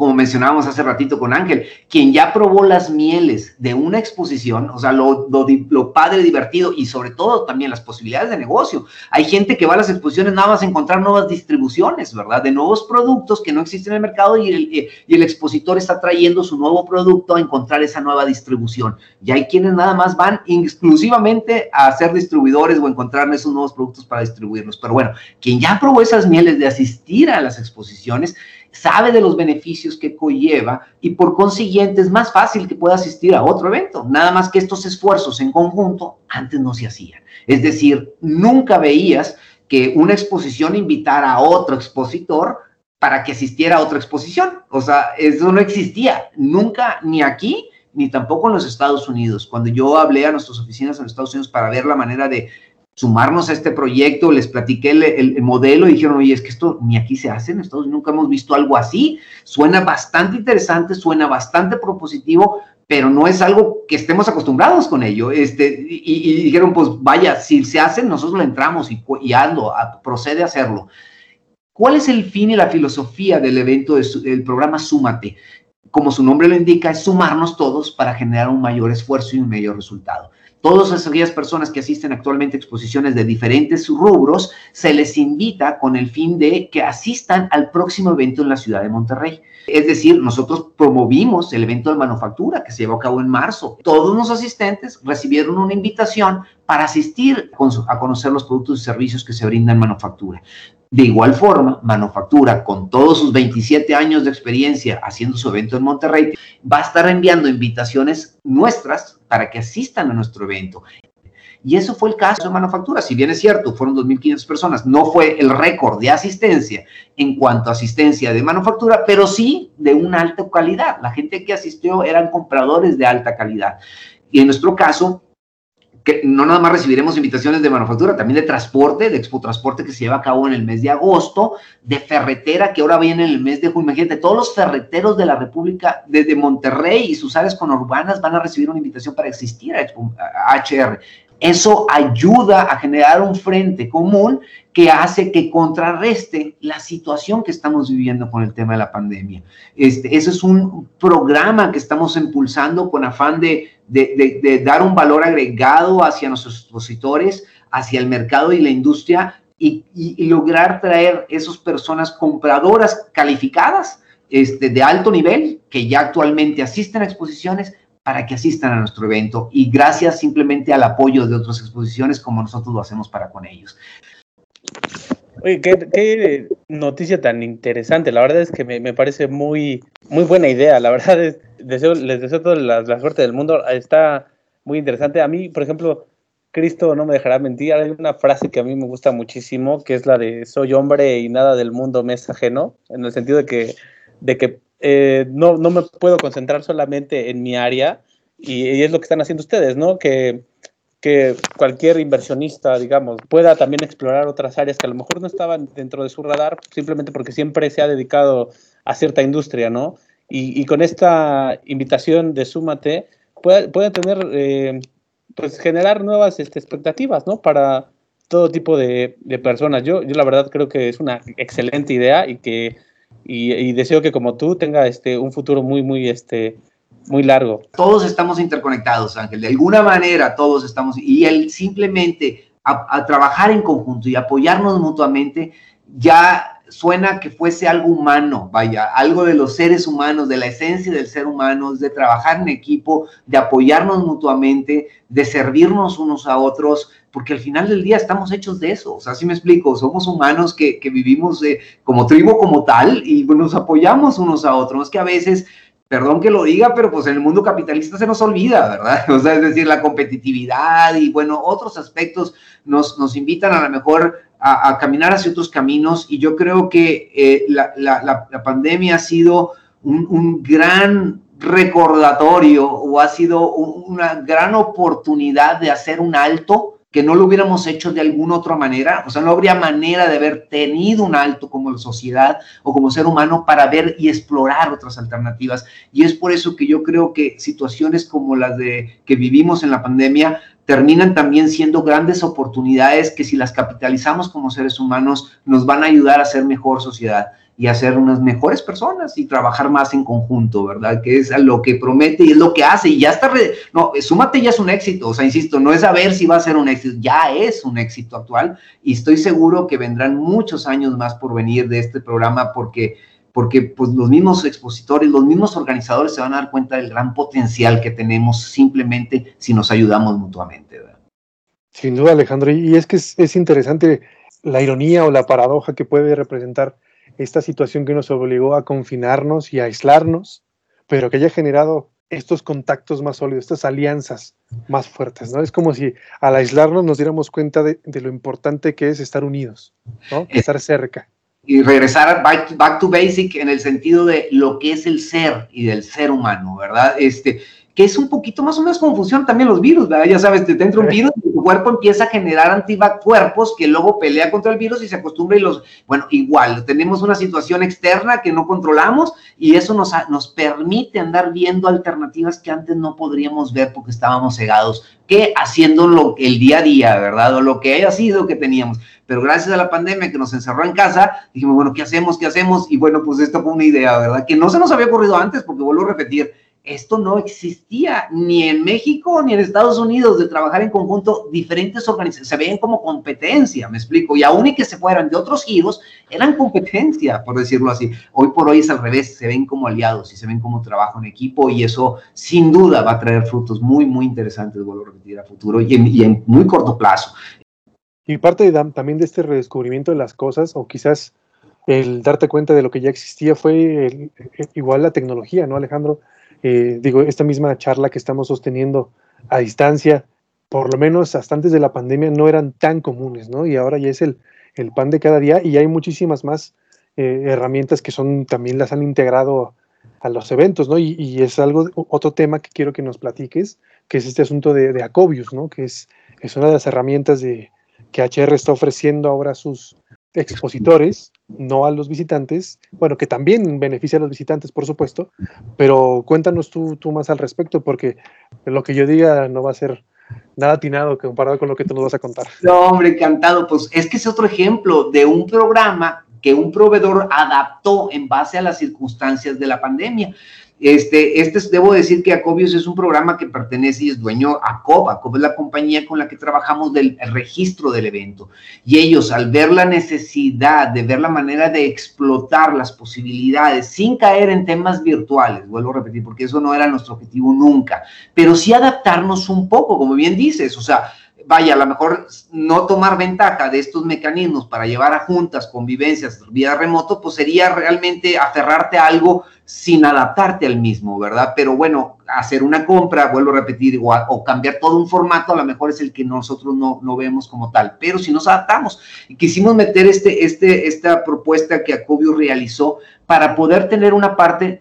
Como mencionábamos hace ratito con Ángel, quien ya probó las mieles de una exposición, o sea, lo, lo, padre, divertido y sobre todo también las posibilidades de negocio. Hay gente que va a las exposiciones nada más a encontrar nuevas distribuciones, ¿verdad? De nuevos productos que no existen en el mercado y el, y el expositor está trayendo su nuevo producto a encontrar esa nueva distribución. Y hay quienes nada más van exclusivamente a ser distribuidores o encontrar esos nuevos productos para distribuirlos. Pero bueno, quien ya probó esas mieles de asistir a las exposiciones, sabe de los beneficios que conlleva y por consiguiente es más fácil que pueda asistir a otro evento. Nada más que estos esfuerzos en conjunto antes no se hacían. Es decir, nunca veías que una exposición invitara a otro expositor para que asistiera a otra exposición. O sea, eso no existía nunca ni aquí ni tampoco en los Estados Unidos. Cuando yo hablé a nuestras oficinas en los Estados Unidos para ver la manera de sumarnos a este proyecto, les platiqué el, modelo y dijeron, oye, es que esto ni aquí se hace, en Estados Unidos nunca hemos visto algo así, suena bastante interesante, suena bastante propositivo, pero no es algo que estemos acostumbrados con ello. Este, y, dijeron, pues vaya, si se hace, nosotros le entramos y, y hazlo, procede a hacerlo. ¿Cuál es el fin y la filosofía del evento, del programa Súmate? Como su nombre lo indica, es sumarnos todos para generar un mayor esfuerzo y un mayor resultado. Todas aquellas personas que asisten actualmente a exposiciones de diferentes rubros, se les invita con el fin de que asistan al próximo evento en la ciudad de Monterrey. Es decir, nosotros promovimos el evento de manufactura que se llevó a cabo en marzo. Todos los asistentes recibieron una invitación para asistir a conocer los productos y servicios que se brindan en manufactura. De igual forma, Manufactura, con todos sus 27 años de experiencia haciendo su evento en Monterrey, va a estar enviando invitaciones nuestras para que asistan a nuestro evento. Y eso fue el caso de Manufactura. Si bien es cierto, fueron 2.500 personas, no fue el récord de asistencia en cuanto a asistencia de manufactura, pero sí de una alta calidad. La gente que asistió eran compradores de alta calidad. Y en nuestro caso, que no nada más recibiremos invitaciones de manufactura, también de transporte, de Expo Transporte que se lleva a cabo en el mes de agosto, de ferretera que ahora viene en el mes de junio. Imagínate, todos los ferreteros de la República, desde Monterrey y sus áreas conurbanas van a recibir una invitación para existir a, Expo, HR. Eso ayuda a generar un frente común que hace que contrarreste la situación que estamos viviendo con el tema de la pandemia. Este, ese es un programa que estamos impulsando con afán de, de, dar un valor agregado hacia nuestros expositores, hacia el mercado y la industria y, lograr traer esas personas compradoras calificadas este, de alto nivel que ya actualmente asisten a exposiciones para que asistan a nuestro evento y gracias simplemente al apoyo de otras exposiciones como nosotros lo hacemos para con ellos. Oye, qué, noticia tan interesante. La verdad es que me, parece muy, muy buena idea. La verdad es, deseo, les deseo toda la, suerte del mundo. Está muy interesante. A mí, por ejemplo, Cristo no me dejará mentir. Hay una frase que a mí me gusta muchísimo, que es la de soy hombre y nada del mundo me es ajeno, en el sentido de que, de que eh, no, no me puedo concentrar solamente en mi área y, es lo que están haciendo ustedes, ¿no? Que, que cualquier inversionista, digamos, pueda también explorar otras áreas que a lo mejor no estaban dentro de su radar, simplemente porque siempre se ha dedicado a cierta industria, ¿no? Y, con esta invitación de Súmate, puede, puede tener, eh, pues generar nuevas este, expectativas, ¿no? Para todo tipo de, personas. Yo, yo la verdad creo que es una excelente idea y que y, deseo que como tú tenga este, un futuro muy, muy, este, muy largo. Todos estamos interconectados, Ángel, de alguna manera todos estamos, y el simplemente a, trabajar en conjunto y apoyarnos mutuamente ya suena que fuese algo humano, vaya, algo de los seres humanos, de la esencia del ser humano, de trabajar en equipo, de apoyarnos mutuamente, de servirnos unos a otros, porque al final del día estamos hechos de eso, o sea, si me explico, somos humanos que, vivimos como tribu como tal y nos apoyamos unos a otros, es que a veces perdón que lo diga, pero pues en el mundo capitalista se nos olvida, ¿verdad? (laughs) O sea, es decir, la competitividad y bueno, otros aspectos nos, nos invitan a lo mejor a, caminar hacia otros caminos y yo creo que eh, la, la, la, pandemia ha sido un, un, gran recordatorio o ha sido una gran oportunidad de hacer un alto que no lo hubiéramos hecho de alguna otra manera, o sea, no habría manera de haber tenido un alto como sociedad o como ser humano para ver y explorar otras alternativas. Y es por eso que yo creo que situaciones como las de que vivimos en la pandemia terminan también siendo grandes oportunidades que si las capitalizamos como seres humanos nos van a ayudar a ser mejor sociedad. y hacer unas mejores personas y trabajar más en conjunto, ¿verdad? Que es lo que promete y es lo que hace y ya está, no, súmate ya es un éxito, o sea, insisto, no es a ver si va a ser un éxito, ya es un éxito actual y estoy seguro que vendrán muchos años más por venir de este programa porque porque pues los mismos expositores, los mismos organizadores se van a dar cuenta del gran potencial que tenemos simplemente si nos ayudamos mutuamente. ¿verdad? Sin duda, Alejandro, y es que es, interesante la ironía o la paradoja que puede representar esta situación que nos obligó a confinarnos y a aislarnos, pero que haya generado estos contactos más sólidos, estas alianzas más fuertes, ¿no? Es como si al aislarnos nos diéramos cuenta de, lo importante que es estar unidos, ¿no? Estar cerca y regresar back, back, to basic en el sentido de lo que es el ser y del ser humano, ¿verdad? Este, que es un poquito más o menos confusión también los virus, ¿verdad? Ya sabes, te entra un virus y tu cuerpo empieza a generar anticuerpos que luego pelea contra el virus y se acostumbra y los, bueno, igual, tenemos una situación externa que no controlamos y eso nos, nos permite andar viendo alternativas que antes no podríamos ver porque estábamos cegados, que haciendo lo, el día a día, ¿verdad? O lo que haya sido que teníamos. Pero gracias a la pandemia que nos encerró en casa, dijimos, bueno, ¿qué hacemos? ¿Qué hacemos? Y bueno, pues esto fue una idea, ¿verdad? Que no se nos había ocurrido antes, porque vuelvo a repetir, esto no existía ni en México ni en Estados Unidos de trabajar en conjunto diferentes organizaciones, se ven como competencia, me explico, y aún y que se fueran de otros giros, eran competencia, por decirlo así. Hoy por hoy es al revés, se ven como aliados y se ven como trabajo en equipo y eso sin duda va a traer frutos muy, muy interesantes, vuelvo a repetir, a futuro y en, muy corto plazo. Y parte también de este redescubrimiento de las cosas, o quizás el darte cuenta de lo que ya existía, fue igual la tecnología, ¿no, Alejandro? Eh, digo, esta misma charla que estamos sosteniendo a distancia, por lo menos hasta antes de la pandemia no eran tan comunes, ¿no? Y ahora ya es el, el pan de cada día y hay muchísimas más eh, herramientas que son también las han integrado a los eventos, ¿no? Y, es algo, otro tema que quiero que nos platiques, que es este asunto de, de Acobius, ¿no? Que es, es una de las herramientas de, que HR está ofreciendo ahora a sus expositores no a los visitantes, bueno, que también beneficia a los visitantes, por supuesto, pero cuéntanos tú, tú más al respecto, porque lo que yo diga no va a ser nada atinado comparado con lo que tú nos vas a contar. No, hombre, encantado, pues es que es otro ejemplo de un programa que un proveedor adaptó en base a las circunstancias de la pandemia. Este, este, debo decir que Acobius es un programa que pertenece y es dueño a COP. ACOB es la compañía con la que trabajamos del registro del evento. Y ellos, al ver la necesidad de ver la manera de explotar las posibilidades sin caer en temas virtuales, vuelvo a repetir, porque eso no era nuestro objetivo nunca, pero sí adaptarnos un poco, como bien dices, o sea, vaya, a lo mejor no tomar ventaja de estos mecanismos para llevar a juntas, convivencias, vía remoto, pues sería realmente aferrarte a algo sin adaptarte al mismo, ¿verdad? Pero bueno, hacer una compra, vuelvo a repetir, o, cambiar todo un formato, a lo mejor es el que nosotros no, no vemos como tal. Pero si nos adaptamos, quisimos meter este, este, esta propuesta que Acobio realizó para poder tener una parte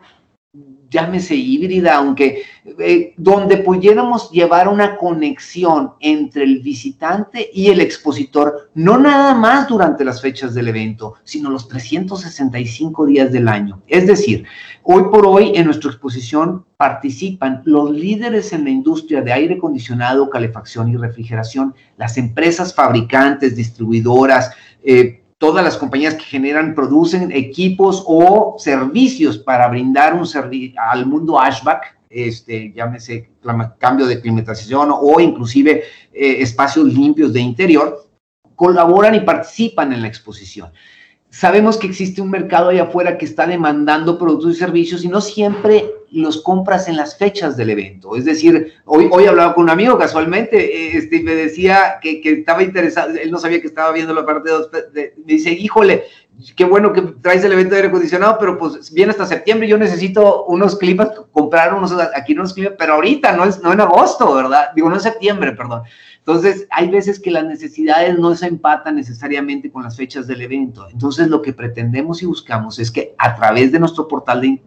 llámese híbrida, aunque eh, donde pudiéramos llevar una conexión entre el visitante y el expositor, no nada más durante las fechas del evento, sino los 365 días del año. Es decir, hoy por hoy en nuestra exposición participan los líderes en la industria de aire acondicionado, calefacción y refrigeración, las empresas fabricantes, distribuidoras, eh, todas las compañías que generan, producen equipos o servicios para brindar un servicio al mundo ashback, este, llámese cambio de climatización o inclusive eh, espacios limpios de interior, colaboran y participan en la exposición. Sabemos que existe un mercado allá afuera que está demandando productos y servicios y no siempre los compras en las fechas del evento. Es decir, hoy, hoy hablaba con un amigo casualmente este, y me decía que, que, estaba interesado, él no sabía que estaba viendo la parte 2, me dice, híjole, qué bueno que traes el evento de aire acondicionado, pero pues viene hasta septiembre, yo necesito unos climas, comprar unos, aquí unos climas, pero ahorita, no, es, no en agosto, ¿verdad? Digo, no en septiembre, perdón. Entonces, hay veces que las necesidades no se empatan necesariamente con las fechas del evento. Entonces, lo que pretendemos y buscamos es que a través de nuestro portal, de,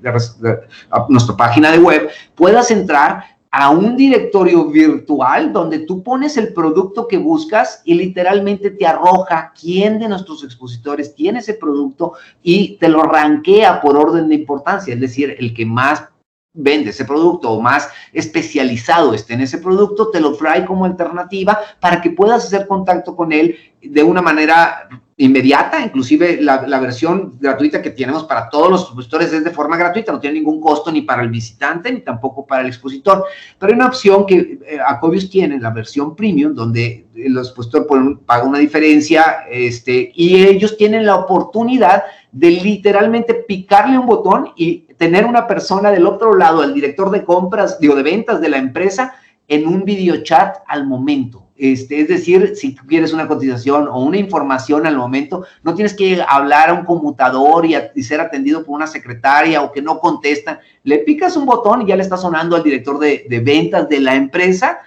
nuestra página de web, puedas entrar a un directorio virtual donde tú pones el producto que buscas y literalmente te arroja quién de nuestros expositores tiene ese producto y te lo ranquea por orden de importancia, es decir, el que más vende ese producto o más especializado esté en ese producto, te lo trae como alternativa para que puedas hacer contacto con él de una manera inmediata, inclusive la, versión gratuita que tenemos para todos los expositores es de forma gratuita, no tiene ningún costo ni para el visitante ni tampoco para el expositor. Pero hay una opción que eh, Acobius tiene, la versión premium, donde el expositor paga una diferencia este, y ellos tienen la oportunidad de literalmente picarle un botón y tener una persona del otro lado, el director de compras, digo, de ventas de la empresa, en un video chat al momento. Este, es decir, si quieres una cotización o una información al momento, no tienes que hablar a un conmutador y, ser atendido por una secretaria o que no contesta. Le picas un botón y ya le está sonando al director de, de ventas de la empresa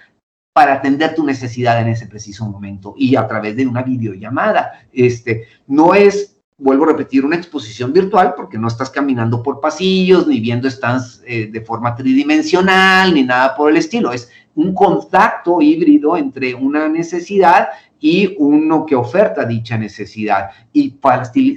para atender tu necesidad en ese preciso momento y a través de una videollamada. Este, no es vuelvo a repetir, una exposición virtual porque no estás caminando por pasillos, ni viendo stands eh, de forma tridimensional, ni nada por el estilo. Es un contacto híbrido entre una necesidad y uno que oferta dicha necesidad. Y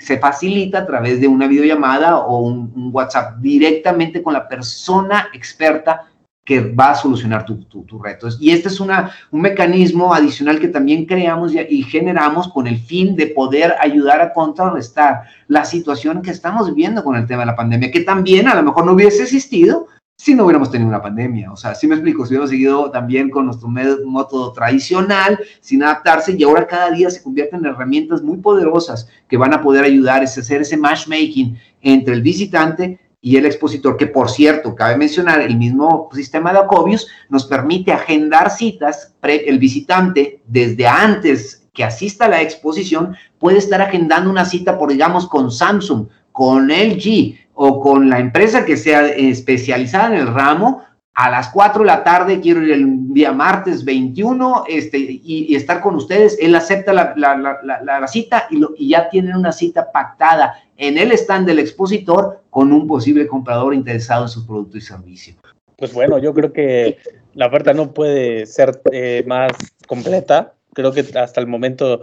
se facilita a través de una videollamada o un, WhatsApp directamente con la persona experta que va a solucionar tu, tu, reto. Y este es una, un mecanismo adicional que también creamos y, y, generamos con el fin de poder ayudar a contrarrestar la situación que estamos viviendo con el tema de la pandemia, que también a lo mejor no hubiese existido si no hubiéramos tenido una pandemia. O sea, si me explico, si hubiéramos seguido también con nuestro método tradicional, sin adaptarse, y ahora cada día se convierten en herramientas muy poderosas que van a poder ayudar a hacer ese matchmaking entre el visitante y el expositor, que por cierto, cabe mencionar, el mismo sistema de Acobius nos permite agendar citas, el visitante desde antes que asista a la exposición puede estar agendando una cita, por digamos, con Samsung, con LG o con la empresa que sea especializada en el ramo a las 4 de la tarde, quiero ir el día martes 21 este, y, estar con ustedes. Él acepta la, la, la, la cita y, lo, y, ya tienen una cita pactada en el stand del expositor con un posible comprador interesado en su producto y servicio. Pues bueno, yo creo que la oferta no puede ser eh, más completa. Creo que hasta el momento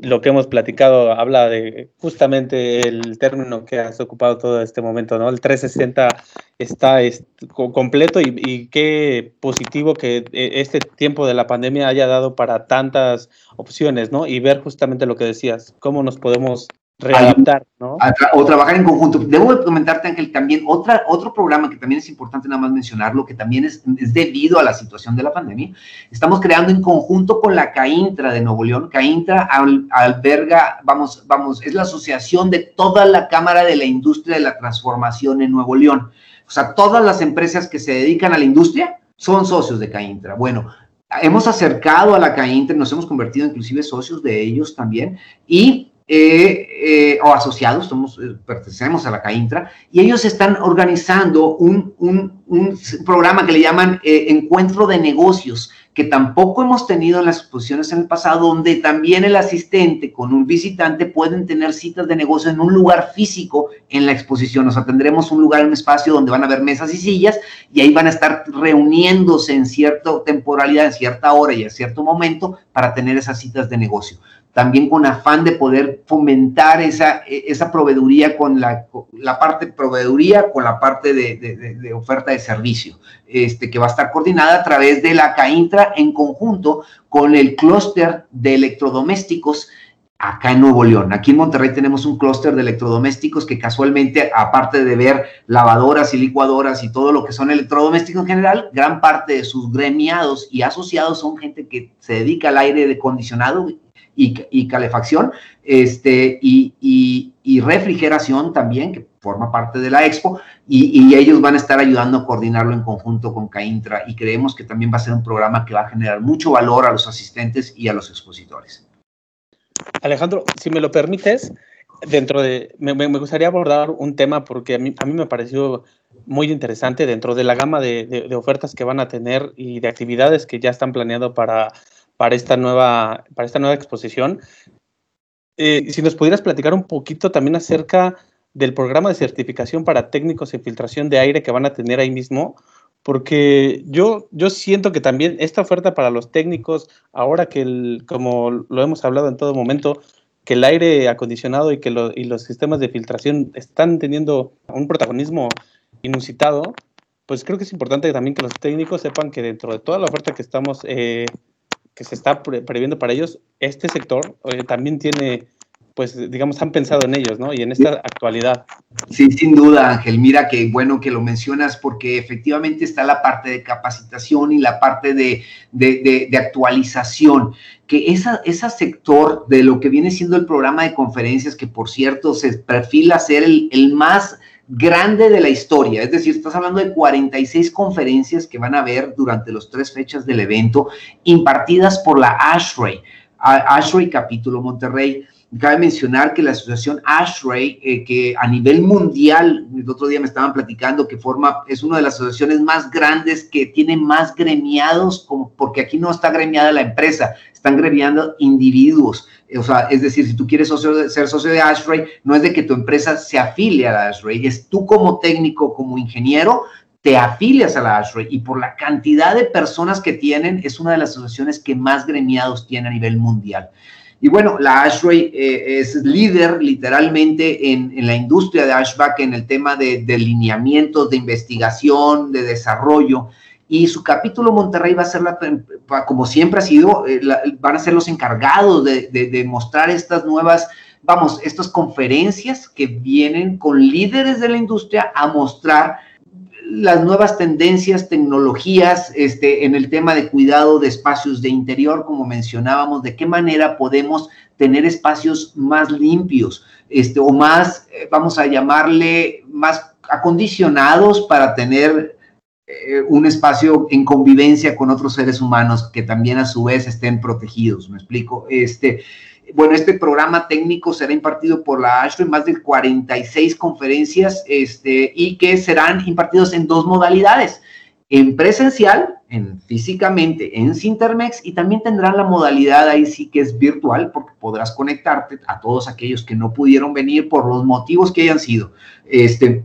lo que hemos platicado habla de justamente el término que has ocupado todo este momento, ¿no? El 360 está completo y, y, qué positivo que eh, este tiempo de la pandemia haya dado para tantas opciones, ¿no? Y ver justamente lo que decías, cómo nos podemos readaptar, ¿no? o trabajar en conjunto. Debo comentarte, Ángel, también otra, otro programa que también es importante nada más mencionarlo, que también es, es, debido a la situación de la pandemia. Estamos creando en conjunto con la CAINTRA de Nuevo León. CAINTRA al, alberga, vamos, vamos, es la asociación de toda la Cámara de la Industria de la Transformación en Nuevo León. O sea, todas las empresas que se dedican a la industria son socios de CAINTRA. Bueno, hemos acercado a la CAINTRA, nos hemos convertido inclusive socios de ellos también y eh, eh, o asociados, somos, eh, pertenecemos a la CAINTRA, y ellos están organizando un, un, un programa que le llaman Encuentro de Negocios, que tampoco hemos tenido en las exposiciones en el pasado, donde también el asistente con un visitante pueden tener citas de negocio en un lugar físico en la exposición. O sea, tendremos un lugar, un espacio donde van a haber mesas y sillas y ahí van a estar reuniéndose en cierta temporalidad, en cierta hora y en cierto momento para tener esas citas de negocio también con afán de poder fomentar esa, esa proveeduría con la, la parte proveeduría, con la parte de, de, de, oferta de servicio, este, que va a estar coordinada a través de la CAINTRA en conjunto con el clúster de electrodomésticos acá en Nuevo León. Aquí en Monterrey tenemos un clúster de electrodomésticos que casualmente, aparte de ver lavadoras y licuadoras y todo lo que son electrodomésticos en general, gran parte de sus gremiados y asociados son gente que se dedica al aire acondicionado y, calefacción este, y, y, refrigeración también, que forma parte de la expo, y, ellos van a estar ayudando a coordinarlo en conjunto con CAINTRA y creemos que también va a ser un programa que va a generar mucho valor a los asistentes y a los expositores. Alejandro, si me lo permites, dentro de, me, me gustaría abordar un tema porque a mí, a mí, me pareció muy interesante dentro de la gama de, de, de, ofertas que van a tener y de actividades que ya están planeando para para esta nueva, para esta nueva exposición. Eh, si nos pudieras platicar un poquito también acerca del programa de certificación para técnicos en filtración de aire que van a tener ahí mismo, porque yo, yo siento que también esta oferta para los técnicos, ahora que, el, como lo hemos hablado en todo momento, que el aire acondicionado y que lo, y los sistemas de filtración están teniendo un protagonismo inusitado, pues creo que es importante también que los técnicos sepan que dentro de toda la oferta que estamos eh, que se está previendo para ellos, este sector eh, también tiene pues digamos, han pensado en ellos, ¿no? Y en esta actualidad. Sí, sin duda, Ángel. Mira que bueno que lo mencionas porque efectivamente está la parte de capacitación y la parte de, actualización, que esa, ese sector de lo que viene siendo el programa de conferencias, que por cierto se perfila ser el, el más grande de la historia, es decir, estás hablando de 46 conferencias que van a haber durante las tres fechas del evento, impartidas por la ASHRAE, ASHRAE Capítulo Monterrey. Cabe mencionar que la asociación ASHRAE, eh, que a nivel mundial, el otro día me estaban platicando que forma, es una de las asociaciones más grandes que tiene más gremiados, como, porque aquí no está gremiada la empresa, están gremiando individuos. O sea, es decir, si tú quieres ser socio de ASHRAE, no es de que tu empresa se afilie a la ASHRAE, es tú como técnico, como ingeniero, te afilias a la ASHRAE y por la cantidad de personas que tienen, es una de las asociaciones que más gremiados tiene a nivel mundial. Y bueno, la ASHRAE eh, es líder literalmente en, la industria de HVAC en el tema de, de lineamientos, de investigación, de desarrollo. Y su capítulo Monterrey va a ser, la, como siempre ha sido, eh, van a ser los encargados de, de mostrar estas nuevas, vamos, estas conferencias que vienen con líderes de la industria a mostrar las nuevas tendencias, tecnologías este, en el tema de cuidado de espacios de interior, como mencionábamos, de qué manera podemos tener espacios más limpios este, o más, eh, vamos a llamarle, más acondicionados para tener eh, un espacio en convivencia con otros seres humanos que también a su vez estén protegidos, ¿me explico? Este, bueno, este programa técnico será impartido por la ASHRAE en más de 46 conferencias este, y que serán impartidos en dos modalidades, en presencial, en físicamente, en Sintermex y también tendrán la modalidad ahí sí que es virtual porque podrás conectarte a todos aquellos que no pudieron venir por los motivos que hayan sido. Este,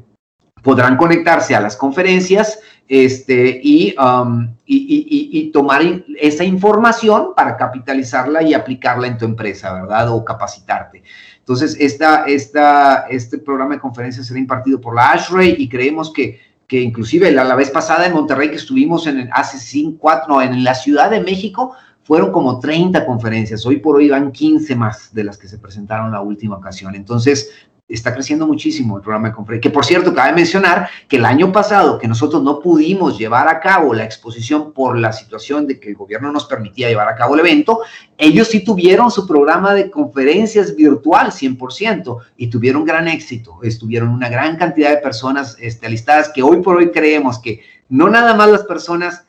podrán conectarse a las conferencias este, um, y, y, tomar esa información para capitalizarla y aplicarla en tu empresa, ¿verdad? O capacitarte. Entonces, esta, esta, este programa de conferencias será impartido por la ASHRAE y creemos que, que inclusive la, la, vez pasada en Monterrey que estuvimos en, hace cinco, cuatro, en la Ciudad de México, fueron como 30 conferencias. Hoy por hoy van 15 más de las que se presentaron la última ocasión. Entonces, está creciendo muchísimo el programa de conferencia. Que por cierto, cabe mencionar que el año pasado que nosotros no pudimos llevar a cabo la exposición por la situación de que el gobierno nos permitía llevar a cabo el evento, ellos sí tuvieron su programa de conferencias virtual 100% y tuvieron gran éxito. Estuvieron una gran cantidad de personas este, alistadas que hoy por hoy creemos que no nada más las personas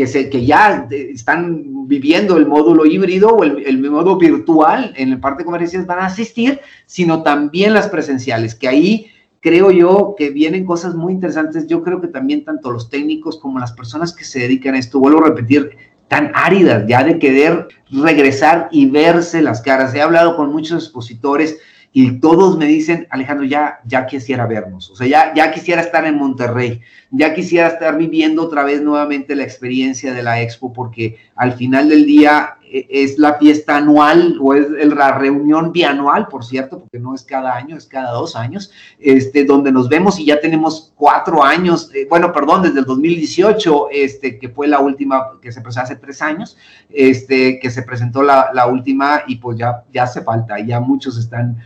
que, se, que ya están viviendo el módulo híbrido o el, el modo virtual en el parte de conferencias van a asistir, sino también las presenciales, que ahí creo yo que vienen cosas muy interesantes. Yo creo que también tanto los técnicos como las personas que se dedican a esto, vuelvo a repetir, tan áridas ya de querer regresar y verse las caras. He hablado con muchos expositores y todos me dicen, Alejandro, ya, ya quisiera vernos, o sea, ya, ya quisiera estar en Monterrey, ya quisiera estar viviendo otra vez nuevamente la experiencia de la expo, porque al final del día e, es la fiesta anual o es la reunión bianual, por cierto, porque no es cada año, es cada dos años, este, donde nos vemos y ya tenemos cuatro años, eh, bueno, perdón, desde el 2018, este, que fue la última, que se presentó hace tres años, este, que se presentó la, última y pues ya, ya hace falta, ya muchos están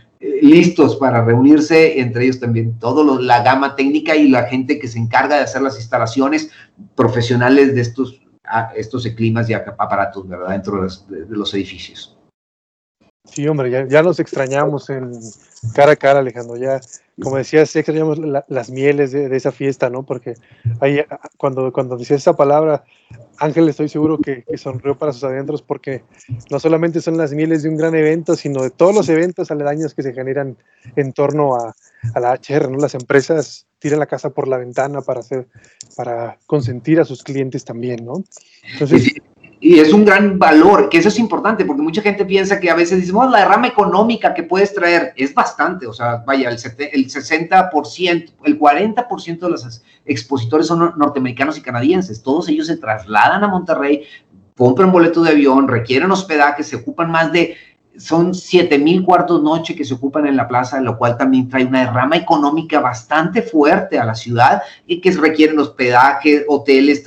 listos para reunirse, entre ellos también toda la gama técnica y la gente que se encarga de hacer las instalaciones profesionales de estos, estos climas y aparatos, ¿verdad? Dentro de los, edificios. Sí, hombre, ya, ya, nos extrañamos en cara a cara, Alejandro. Ya, como decías, extrañamos las mieles de, esa fiesta, ¿no? Porque ahí, cuando, cuando decías esa palabra, Ángel estoy seguro que, sonrió para sus adentros porque no solamente son las mieles de un gran evento, sino de todos los eventos aledaños que se generan en torno a, la HR, ¿no? Las empresas tiran la casa por la ventana para hacer, para consentir a sus clientes también, ¿no? Entonces, y es un gran valor, que eso es importante, porque mucha gente piensa que a veces decimos, la derrama económica que puedes traer es bastante, o sea, vaya, el, el 60%, el 40% de los expositores son norteamericanos y canadienses, todos ellos se trasladan a Monterrey, compran boleto de avión, requieren hospedaje, se ocupan más de, son 7 mil cuartos noche que se ocupan en la plaza, lo cual también trae una derrama económica bastante fuerte a la ciudad y que requieren hospedaje, hoteles,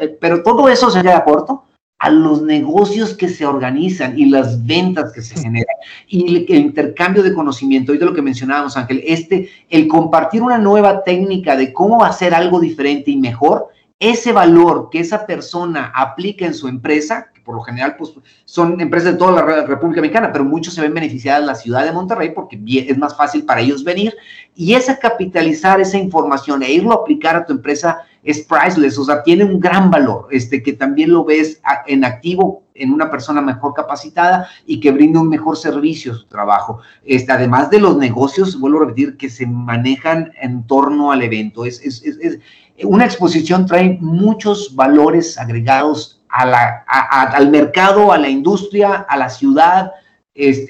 eh, pero todo eso se queda corto a los negocios que se organizan y las ventas que se generan y el, intercambio de conocimiento, y de lo que mencionábamos, Ángel, este, el compartir una nueva técnica de cómo hacer algo diferente y mejor, ese valor que esa persona aplica en su empresa, por lo general pues, son empresas de toda la República Mexicana, pero muchos se ven beneficiadas en la ciudad de Monterrey porque es más fácil para ellos venir, y esa capitalizar esa información e irlo a aplicar a tu empresa es priceless, o sea, tiene un gran valor, este, que también lo ves en activo en una persona mejor capacitada y que brinda un mejor servicio a su trabajo. Este, además de los negocios, vuelvo a repetir, que se manejan en torno al evento. Es, es, es, una exposición trae muchos valores agregados a al mercado, a la industria, a la ciudad,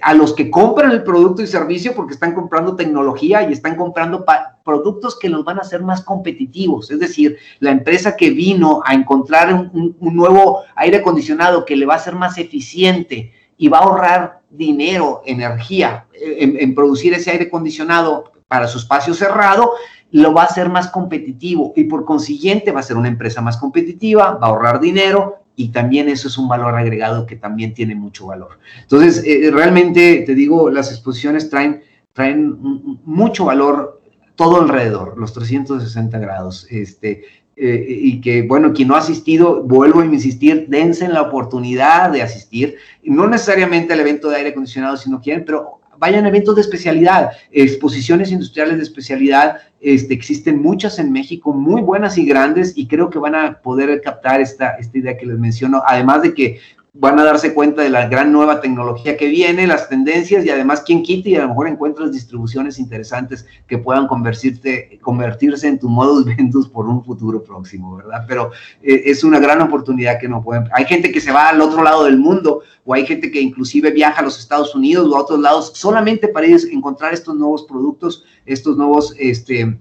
a los que compran el producto y servicio porque están comprando tecnología y están comprando productos que los van a hacer más competitivos. Es decir, la empresa que vino a encontrar un, nuevo aire acondicionado que le va a ser más eficiente y va a ahorrar dinero, energía en, en producir ese aire acondicionado para su espacio cerrado, lo va a hacer más competitivo y por consiguiente va a ser una empresa más competitiva, va a ahorrar dinero y también eso es un valor agregado que también tiene mucho valor. Entonces, eh, realmente, te digo, las exposiciones traen, traen mucho valor todo alrededor, los 360 grados. Este, eh, y que, bueno, quien no ha asistido, vuelvo a insistir, dense la oportunidad de asistir, no necesariamente al evento de aire acondicionado si no quieren, pero vayan a eventos de especialidad, exposiciones industriales de especialidad, este, existen muchas en México, muy buenas y grandes, y creo que van a poder captar esta, esta idea que les menciono, además de que van a darse cuenta de la gran nueva tecnología que viene, las tendencias y además quién quita y a lo mejor encuentras distribuciones interesantes que puedan convertirte, convertirse en tu modus (laughs) vendus por un futuro próximo, ¿verdad? Pero eh, es una gran oportunidad que no pueden. Hay gente que se va al otro lado del mundo o hay gente que inclusive viaja a los Estados Unidos o a otros lados solamente para ir encontrar estos nuevos productos, estos nuevos este,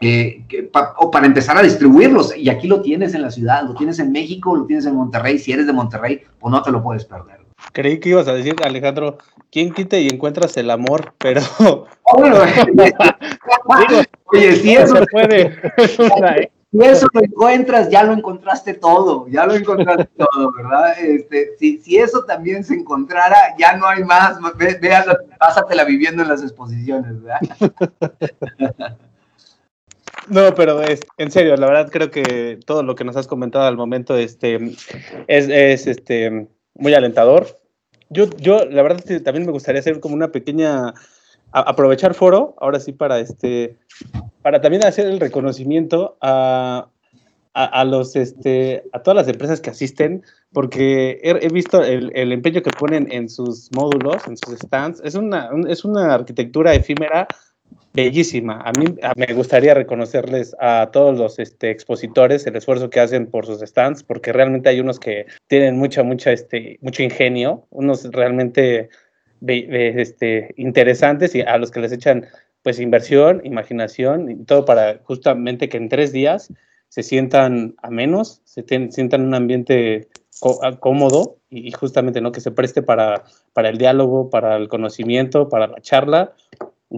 eh, o para empezar a distribuirlos. Y aquí lo tienes en la ciudad, lo tienes en México, lo tienes en Monterrey. Si eres de Monterrey, pues no te lo puedes perder. Creí que ibas a decir, Alejandro, ¿quién quite y encuentras el amor? Pero. (laughs) oye, si eso se puede. (laughs) Si eso lo encuentras, ya lo encontraste todo, ya lo encontraste todo, ¿verdad? Este, si, si, eso también se encontrara, ya no hay más, ve, pásatela viviendo en las exposiciones, ¿verdad? (laughs) No, pero es, en serio, la verdad creo que todo lo que nos has comentado al momento este, es, es este, muy alentador. Yo, yo, la verdad, también me gustaría hacer como una pequeña, aprovechar foro, ahora sí, para, este, para también hacer el reconocimiento a, a, los, este, a todas las empresas que asisten, porque he, visto el, el, empeño que ponen en sus módulos, en sus stands. Es una, es una arquitectura efímera bellísima. A mí me gustaría reconocerles a todos los este, expositores el esfuerzo que hacen por sus stands, porque realmente hay unos que tienen mucha, mucha, este, mucho ingenio, unos realmente este, interesantes y a los que les echan pues inversión, imaginación y todo para justamente que en tres días se sientan a menos, se sientan en un ambiente cómodo y, justamente no que se preste para, para el diálogo, para el conocimiento, para la charla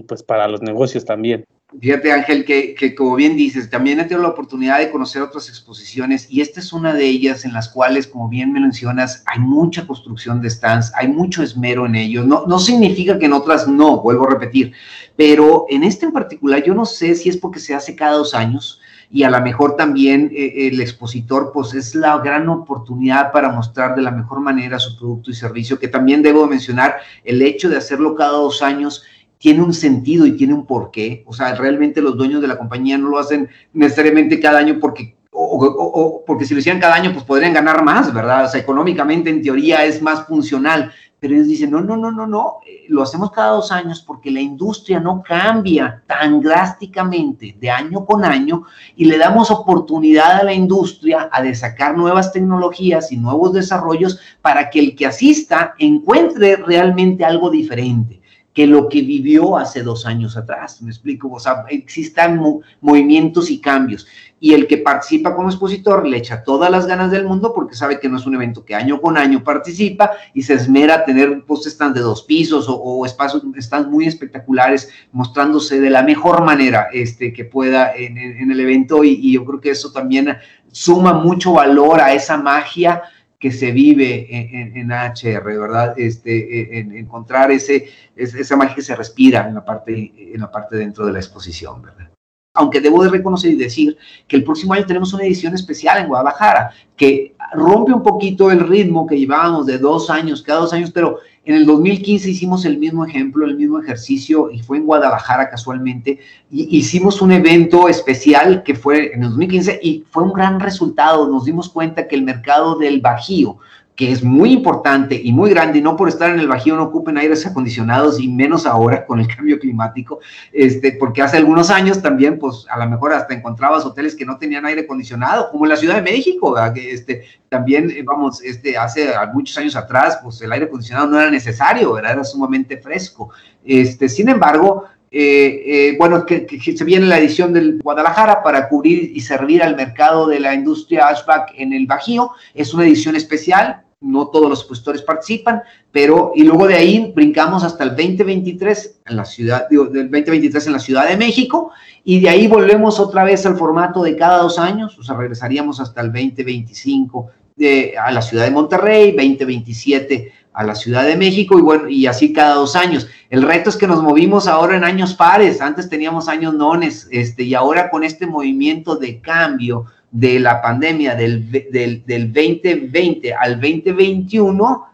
pues para los negocios también. Fíjate Ángel, que, que, como bien dices, también he tenido la oportunidad de conocer otras exposiciones y esta es una de ellas en las cuales, como bien me mencionas, hay mucha construcción de stands, hay mucho esmero en ellos. No, no significa que en otras no, vuelvo a repetir, pero en este en particular yo no sé si es porque se hace cada dos años y a lo mejor también eh, el expositor pues es la gran oportunidad para mostrar de la mejor manera su producto y servicio, que también debo mencionar el hecho de hacerlo cada dos años tiene un sentido y tiene un porqué. O sea, realmente los dueños de la compañía no lo hacen necesariamente cada año porque, o, porque si lo hicieran cada año, pues podrían ganar más, ¿verdad? O sea, económicamente en teoría es más funcional. Pero ellos dicen, no, no, no, no, no, eh, lo hacemos cada dos años porque la industria no cambia tan drásticamente de año con año y le damos oportunidad a la industria a de sacar nuevas tecnologías y nuevos desarrollos para que el que asista encuentre realmente algo diferente que lo que vivió hace dos años atrás. Me explico, o sea, existan movimientos y cambios. Y el que participa como expositor le echa todas las ganas del mundo porque sabe que no es un evento que año con año participa y se esmera a tener post stands de dos pisos o, espacios espacios muy espectaculares mostrándose de la mejor manera este, que pueda en, el evento y yo creo que eso también suma mucho valor a esa magia que se vive en, HR, ¿verdad? Este, en, encontrar ese, esa magia que se respira en la, parte, en la parte dentro de la exposición, ¿verdad? Aunque debo de reconocer y decir que el próximo año tenemos una edición especial en Guadalajara, que rompe un poquito el ritmo que llevábamos de dos años, cada dos años, pero en el 2015 hicimos el mismo ejemplo, el mismo ejercicio y fue en Guadalajara casualmente. Y hicimos un evento especial que fue en el 2015 y fue un gran resultado. Nos dimos cuenta que el mercado del Bajío, que es muy importante y muy grande, y no por estar en el Bajío no ocupen aires acondicionados y menos ahora con el (laughs) cambio climático, este, porque hace algunos años también, pues a lo mejor hasta encontrabas hoteles que no tenían aire acondicionado, como en la Ciudad de México, que este, también, eh, vamos, este, hace muchos años atrás, pues el aire acondicionado no era necesario, era sumamente fresco. Este, sin embargo, eh, eh, bueno, que, se viene la edición del Guadalajara para cubrir y servir al mercado de la industria ashback en el Bajío. Es una edición especial, no todos los expositores participan, pero y luego de ahí brincamos hasta el 2023 en la ciudad, digo, del 2023 en la Ciudad de México y de ahí volvemos otra vez al formato de cada dos años, o sea, regresaríamos hasta el 2025 de, a la ciudad de Monterrey, 2027 a la Ciudad de México y bueno, y así cada dos años. El reto es que nos movimos ahora en años pares, antes teníamos años nones, este, y ahora con este movimiento de cambio, de la pandemia del, del, del 2020 al 2021,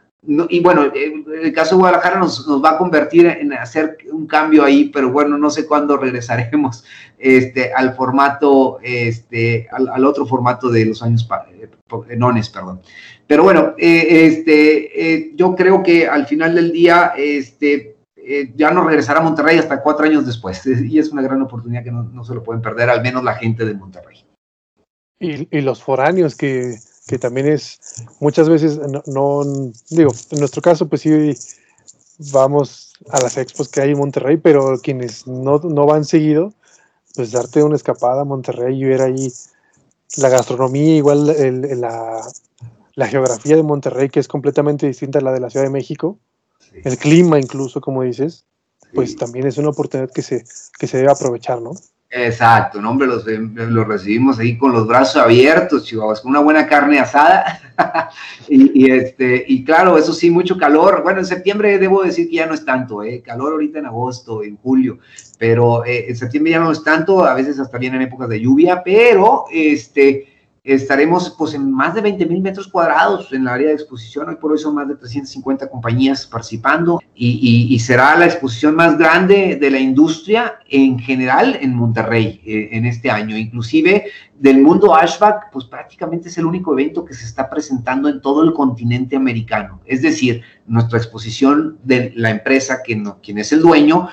y bueno, el caso de Guadalajara nos, nos, va a convertir en hacer un cambio ahí, pero bueno, no sé cuándo regresaremos (laughs) este, al formato, este, al, otro formato de los años eh, nones, perdón. Pero bueno, eh, este, eh, yo creo que al final del día, este, ya no regresará a Monterrey hasta cuatro años después, (laughs) y es una gran oportunidad que no, no se lo pueden perder, al menos la gente de Monterrey. Y, los foráneos, que, también es muchas veces, no, digo, en nuestro caso, pues sí, vamos a las expos que hay en Monterrey, pero quienes no, van seguido, pues darte una escapada a Monterrey y ver ahí la gastronomía, igual la, la, geografía de Monterrey, que es completamente distinta a la de la Ciudad de México, el clima incluso, como dices, pues también es una oportunidad que se, que se debe aprovechar, ¿no? Exacto, no, hombre, los, los, recibimos ahí con los brazos abiertos, chihuahuas, con una buena carne asada. (laughs) y, este, y claro, eso sí, mucho calor. Bueno, en septiembre debo decir que ya no es tanto, ¿eh? calor ahorita en agosto, en julio, pero eh, en septiembre ya no es tanto, a veces hasta vienen épocas de lluvia, pero este, estaremos pues en más de 20 mil metros cuadrados en la área de exposición. Hoy por hoy son más de 350 compañías participando y, será la exposición más grande de la industria en general en Monterrey eh, en este año. Inclusive del mundo Ashback, pues prácticamente es el único evento que se está presentando en todo el continente americano. Es decir, nuestra exposición de la empresa, que no, quien es el dueño,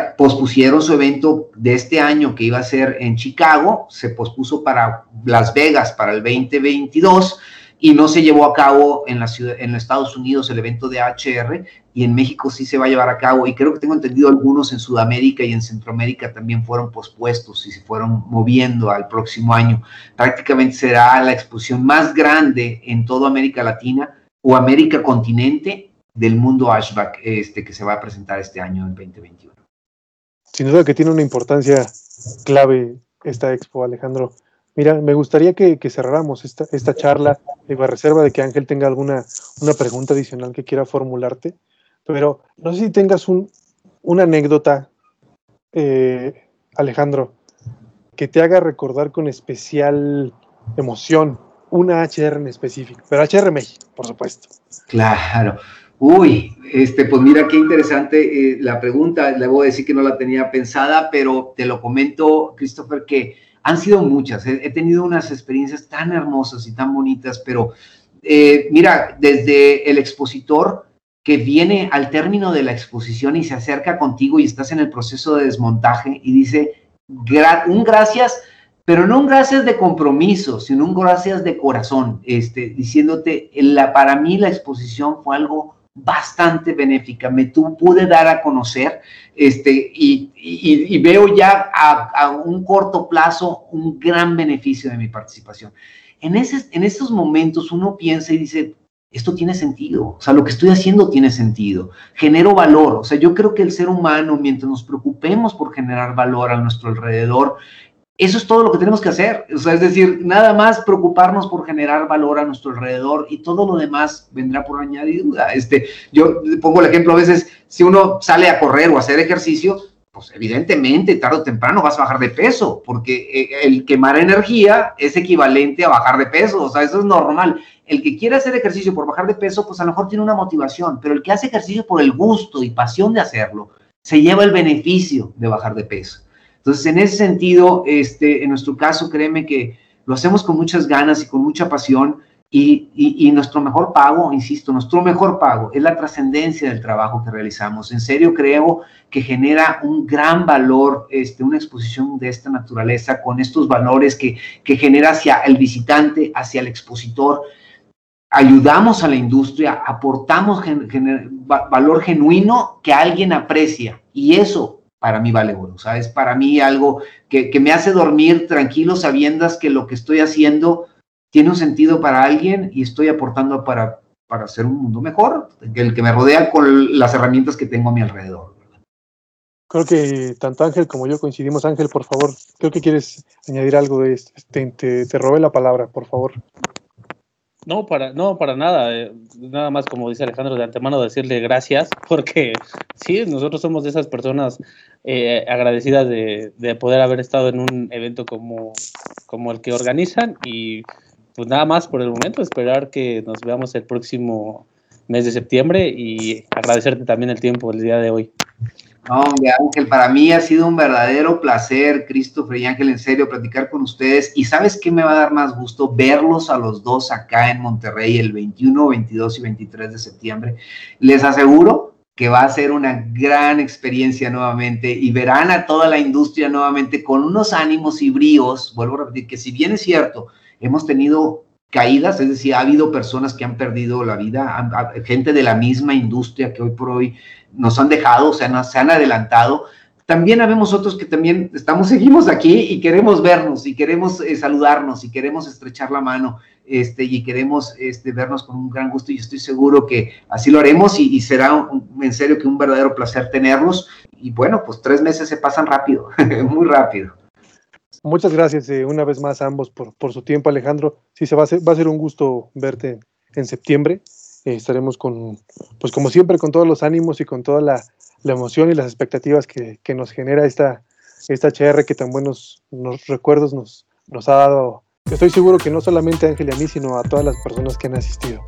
pospusieron su evento de este año que iba a ser en Chicago, se pospuso para Las Vegas para el 2022 y no se llevó a cabo en la ciudad, en Estados Unidos el evento de HR y en México sí se va a llevar a cabo y creo que tengo entendido algunos en Sudamérica y en Centroamérica también fueron pospuestos y se fueron moviendo al próximo año. Prácticamente será la exposición más grande en toda América Latina o América continente del mundo Ashback este, que se va a presentar este año en 2021 sin duda que tiene una importancia clave esta expo, Alejandro. Mira, me gustaría que, cerráramos esta, esta charla, a reserva de que Ángel tenga alguna una pregunta adicional que quiera formularte, pero no sé si tengas un, una anécdota, eh, Alejandro, que te haga recordar con especial emoción una HR en específico, pero HR México, por supuesto. Claro. Uy, este, pues mira qué interesante eh, la pregunta. Le voy a decir que no la tenía pensada, pero te lo comento, Christopher, que han sido muchas. He, tenido unas experiencias tan hermosas y tan bonitas, pero eh, mira, desde el expositor que viene al término de la exposición y se acerca contigo y estás en el proceso de desmontaje y dice un gracias, pero no un gracias de compromiso, sino un gracias de corazón, este, diciéndote, la, para mí la exposición fue algo bastante benéfica, me tu, pude dar a conocer este, y, veo ya a, un corto plazo un gran beneficio de mi participación. En, ese, en esos momentos uno piensa y dice, esto tiene sentido, o sea, lo que estoy haciendo tiene sentido, genero valor, o sea, yo creo que el ser humano, mientras nos preocupemos por generar valor a nuestro alrededor, Eso es todo lo que tenemos que hacer. O sea, es decir, nada más preocuparnos por generar valor a nuestro alrededor y todo lo demás vendrá por añadidura. Este, yo pongo el ejemplo a veces, si uno sale a correr o a hacer ejercicio, pues evidentemente tarde o temprano vas a bajar de peso, porque eh, el quemar energía es equivalente a bajar de peso, o sea, eso es normal. El que quiere hacer ejercicio por bajar de peso, pues a lo mejor tiene una motivación, pero el que hace ejercicio por el gusto y pasión de hacerlo, se lleva el beneficio de bajar de peso. Entonces, en ese sentido, este, en nuestro caso, créeme que lo hacemos con muchas ganas y con mucha pasión y, nuestro mejor pago, insisto, nuestro mejor pago es la trascendencia del trabajo que realizamos. En serio creo que genera un gran valor, este, una exposición de esta naturaleza con estos valores que, que genera hacia el visitante, hacia el expositor. Ayudamos a la industria, aportamos valor genuino que alguien aprecia y eso para mí vale oro, Es Para mí algo que, que me hace dormir tranquilo sabiendo que lo que estoy haciendo tiene un sentido para alguien y estoy aportando para, para hacer un mundo mejor, el que me rodea con las herramientas que tengo a mi alrededor. Creo que tanto Ángel como yo coincidimos. Ángel, por favor, creo que quieres añadir algo de esto. Te, te, te robé la palabra, por favor. No, para, no, para nada. Eh, nada más, como dice Alejandro, de antemano decirle gracias, (laughs) porque sí, nosotros somos de esas personas eh, agradecidas de, de, poder haber estado en un evento como, como el que organizan y pues nada más por el momento, esperar que nos veamos el próximo mes de septiembre y agradecerte también el tiempo el día de hoy. Hombre, Ángel, para mí ha sido un verdadero placer, Christopher y Ángel, en serio, platicar con ustedes. Y sabes qué me va a dar más gusto verlos a los dos acá en Monterrey el 21, 22 y 23 de septiembre. Les aseguro que va a ser una gran experiencia nuevamente y verán a toda la industria nuevamente con unos ánimos y bríos. Vuelvo a repetir que si bien es cierto, hemos tenido caídas, es decir, ha habido personas que han perdido la vida, gente de la misma industria que hoy por hoy nos han dejado, o sea, se han adelantado. También habemos otros que también estamos, (laughs) seguimos aquí y queremos vernos y queremos eh, saludarnos y queremos estrechar la mano este, y queremos este, vernos con un gran gusto y estoy seguro que así lo haremos y, será en serio que un verdadero placer tenerlos. Y bueno, pues tres meses se pasan rápido, (laughs) muy rápido. Muchas gracias eh, una vez más a ambos por, por, su tiempo, Alejandro. Sí, se va a ser, va a ser un gusto verte en septiembre. Eh, estaremos con, pues como siempre, con todos los ánimos y con toda la, la emoción y las expectativas que, que, nos genera esta, esta HR que tan buenos nos, recuerdos nos, nos ha dado. Estoy seguro que no solamente a Ángel y a mí, sino a todas las personas que han asistido.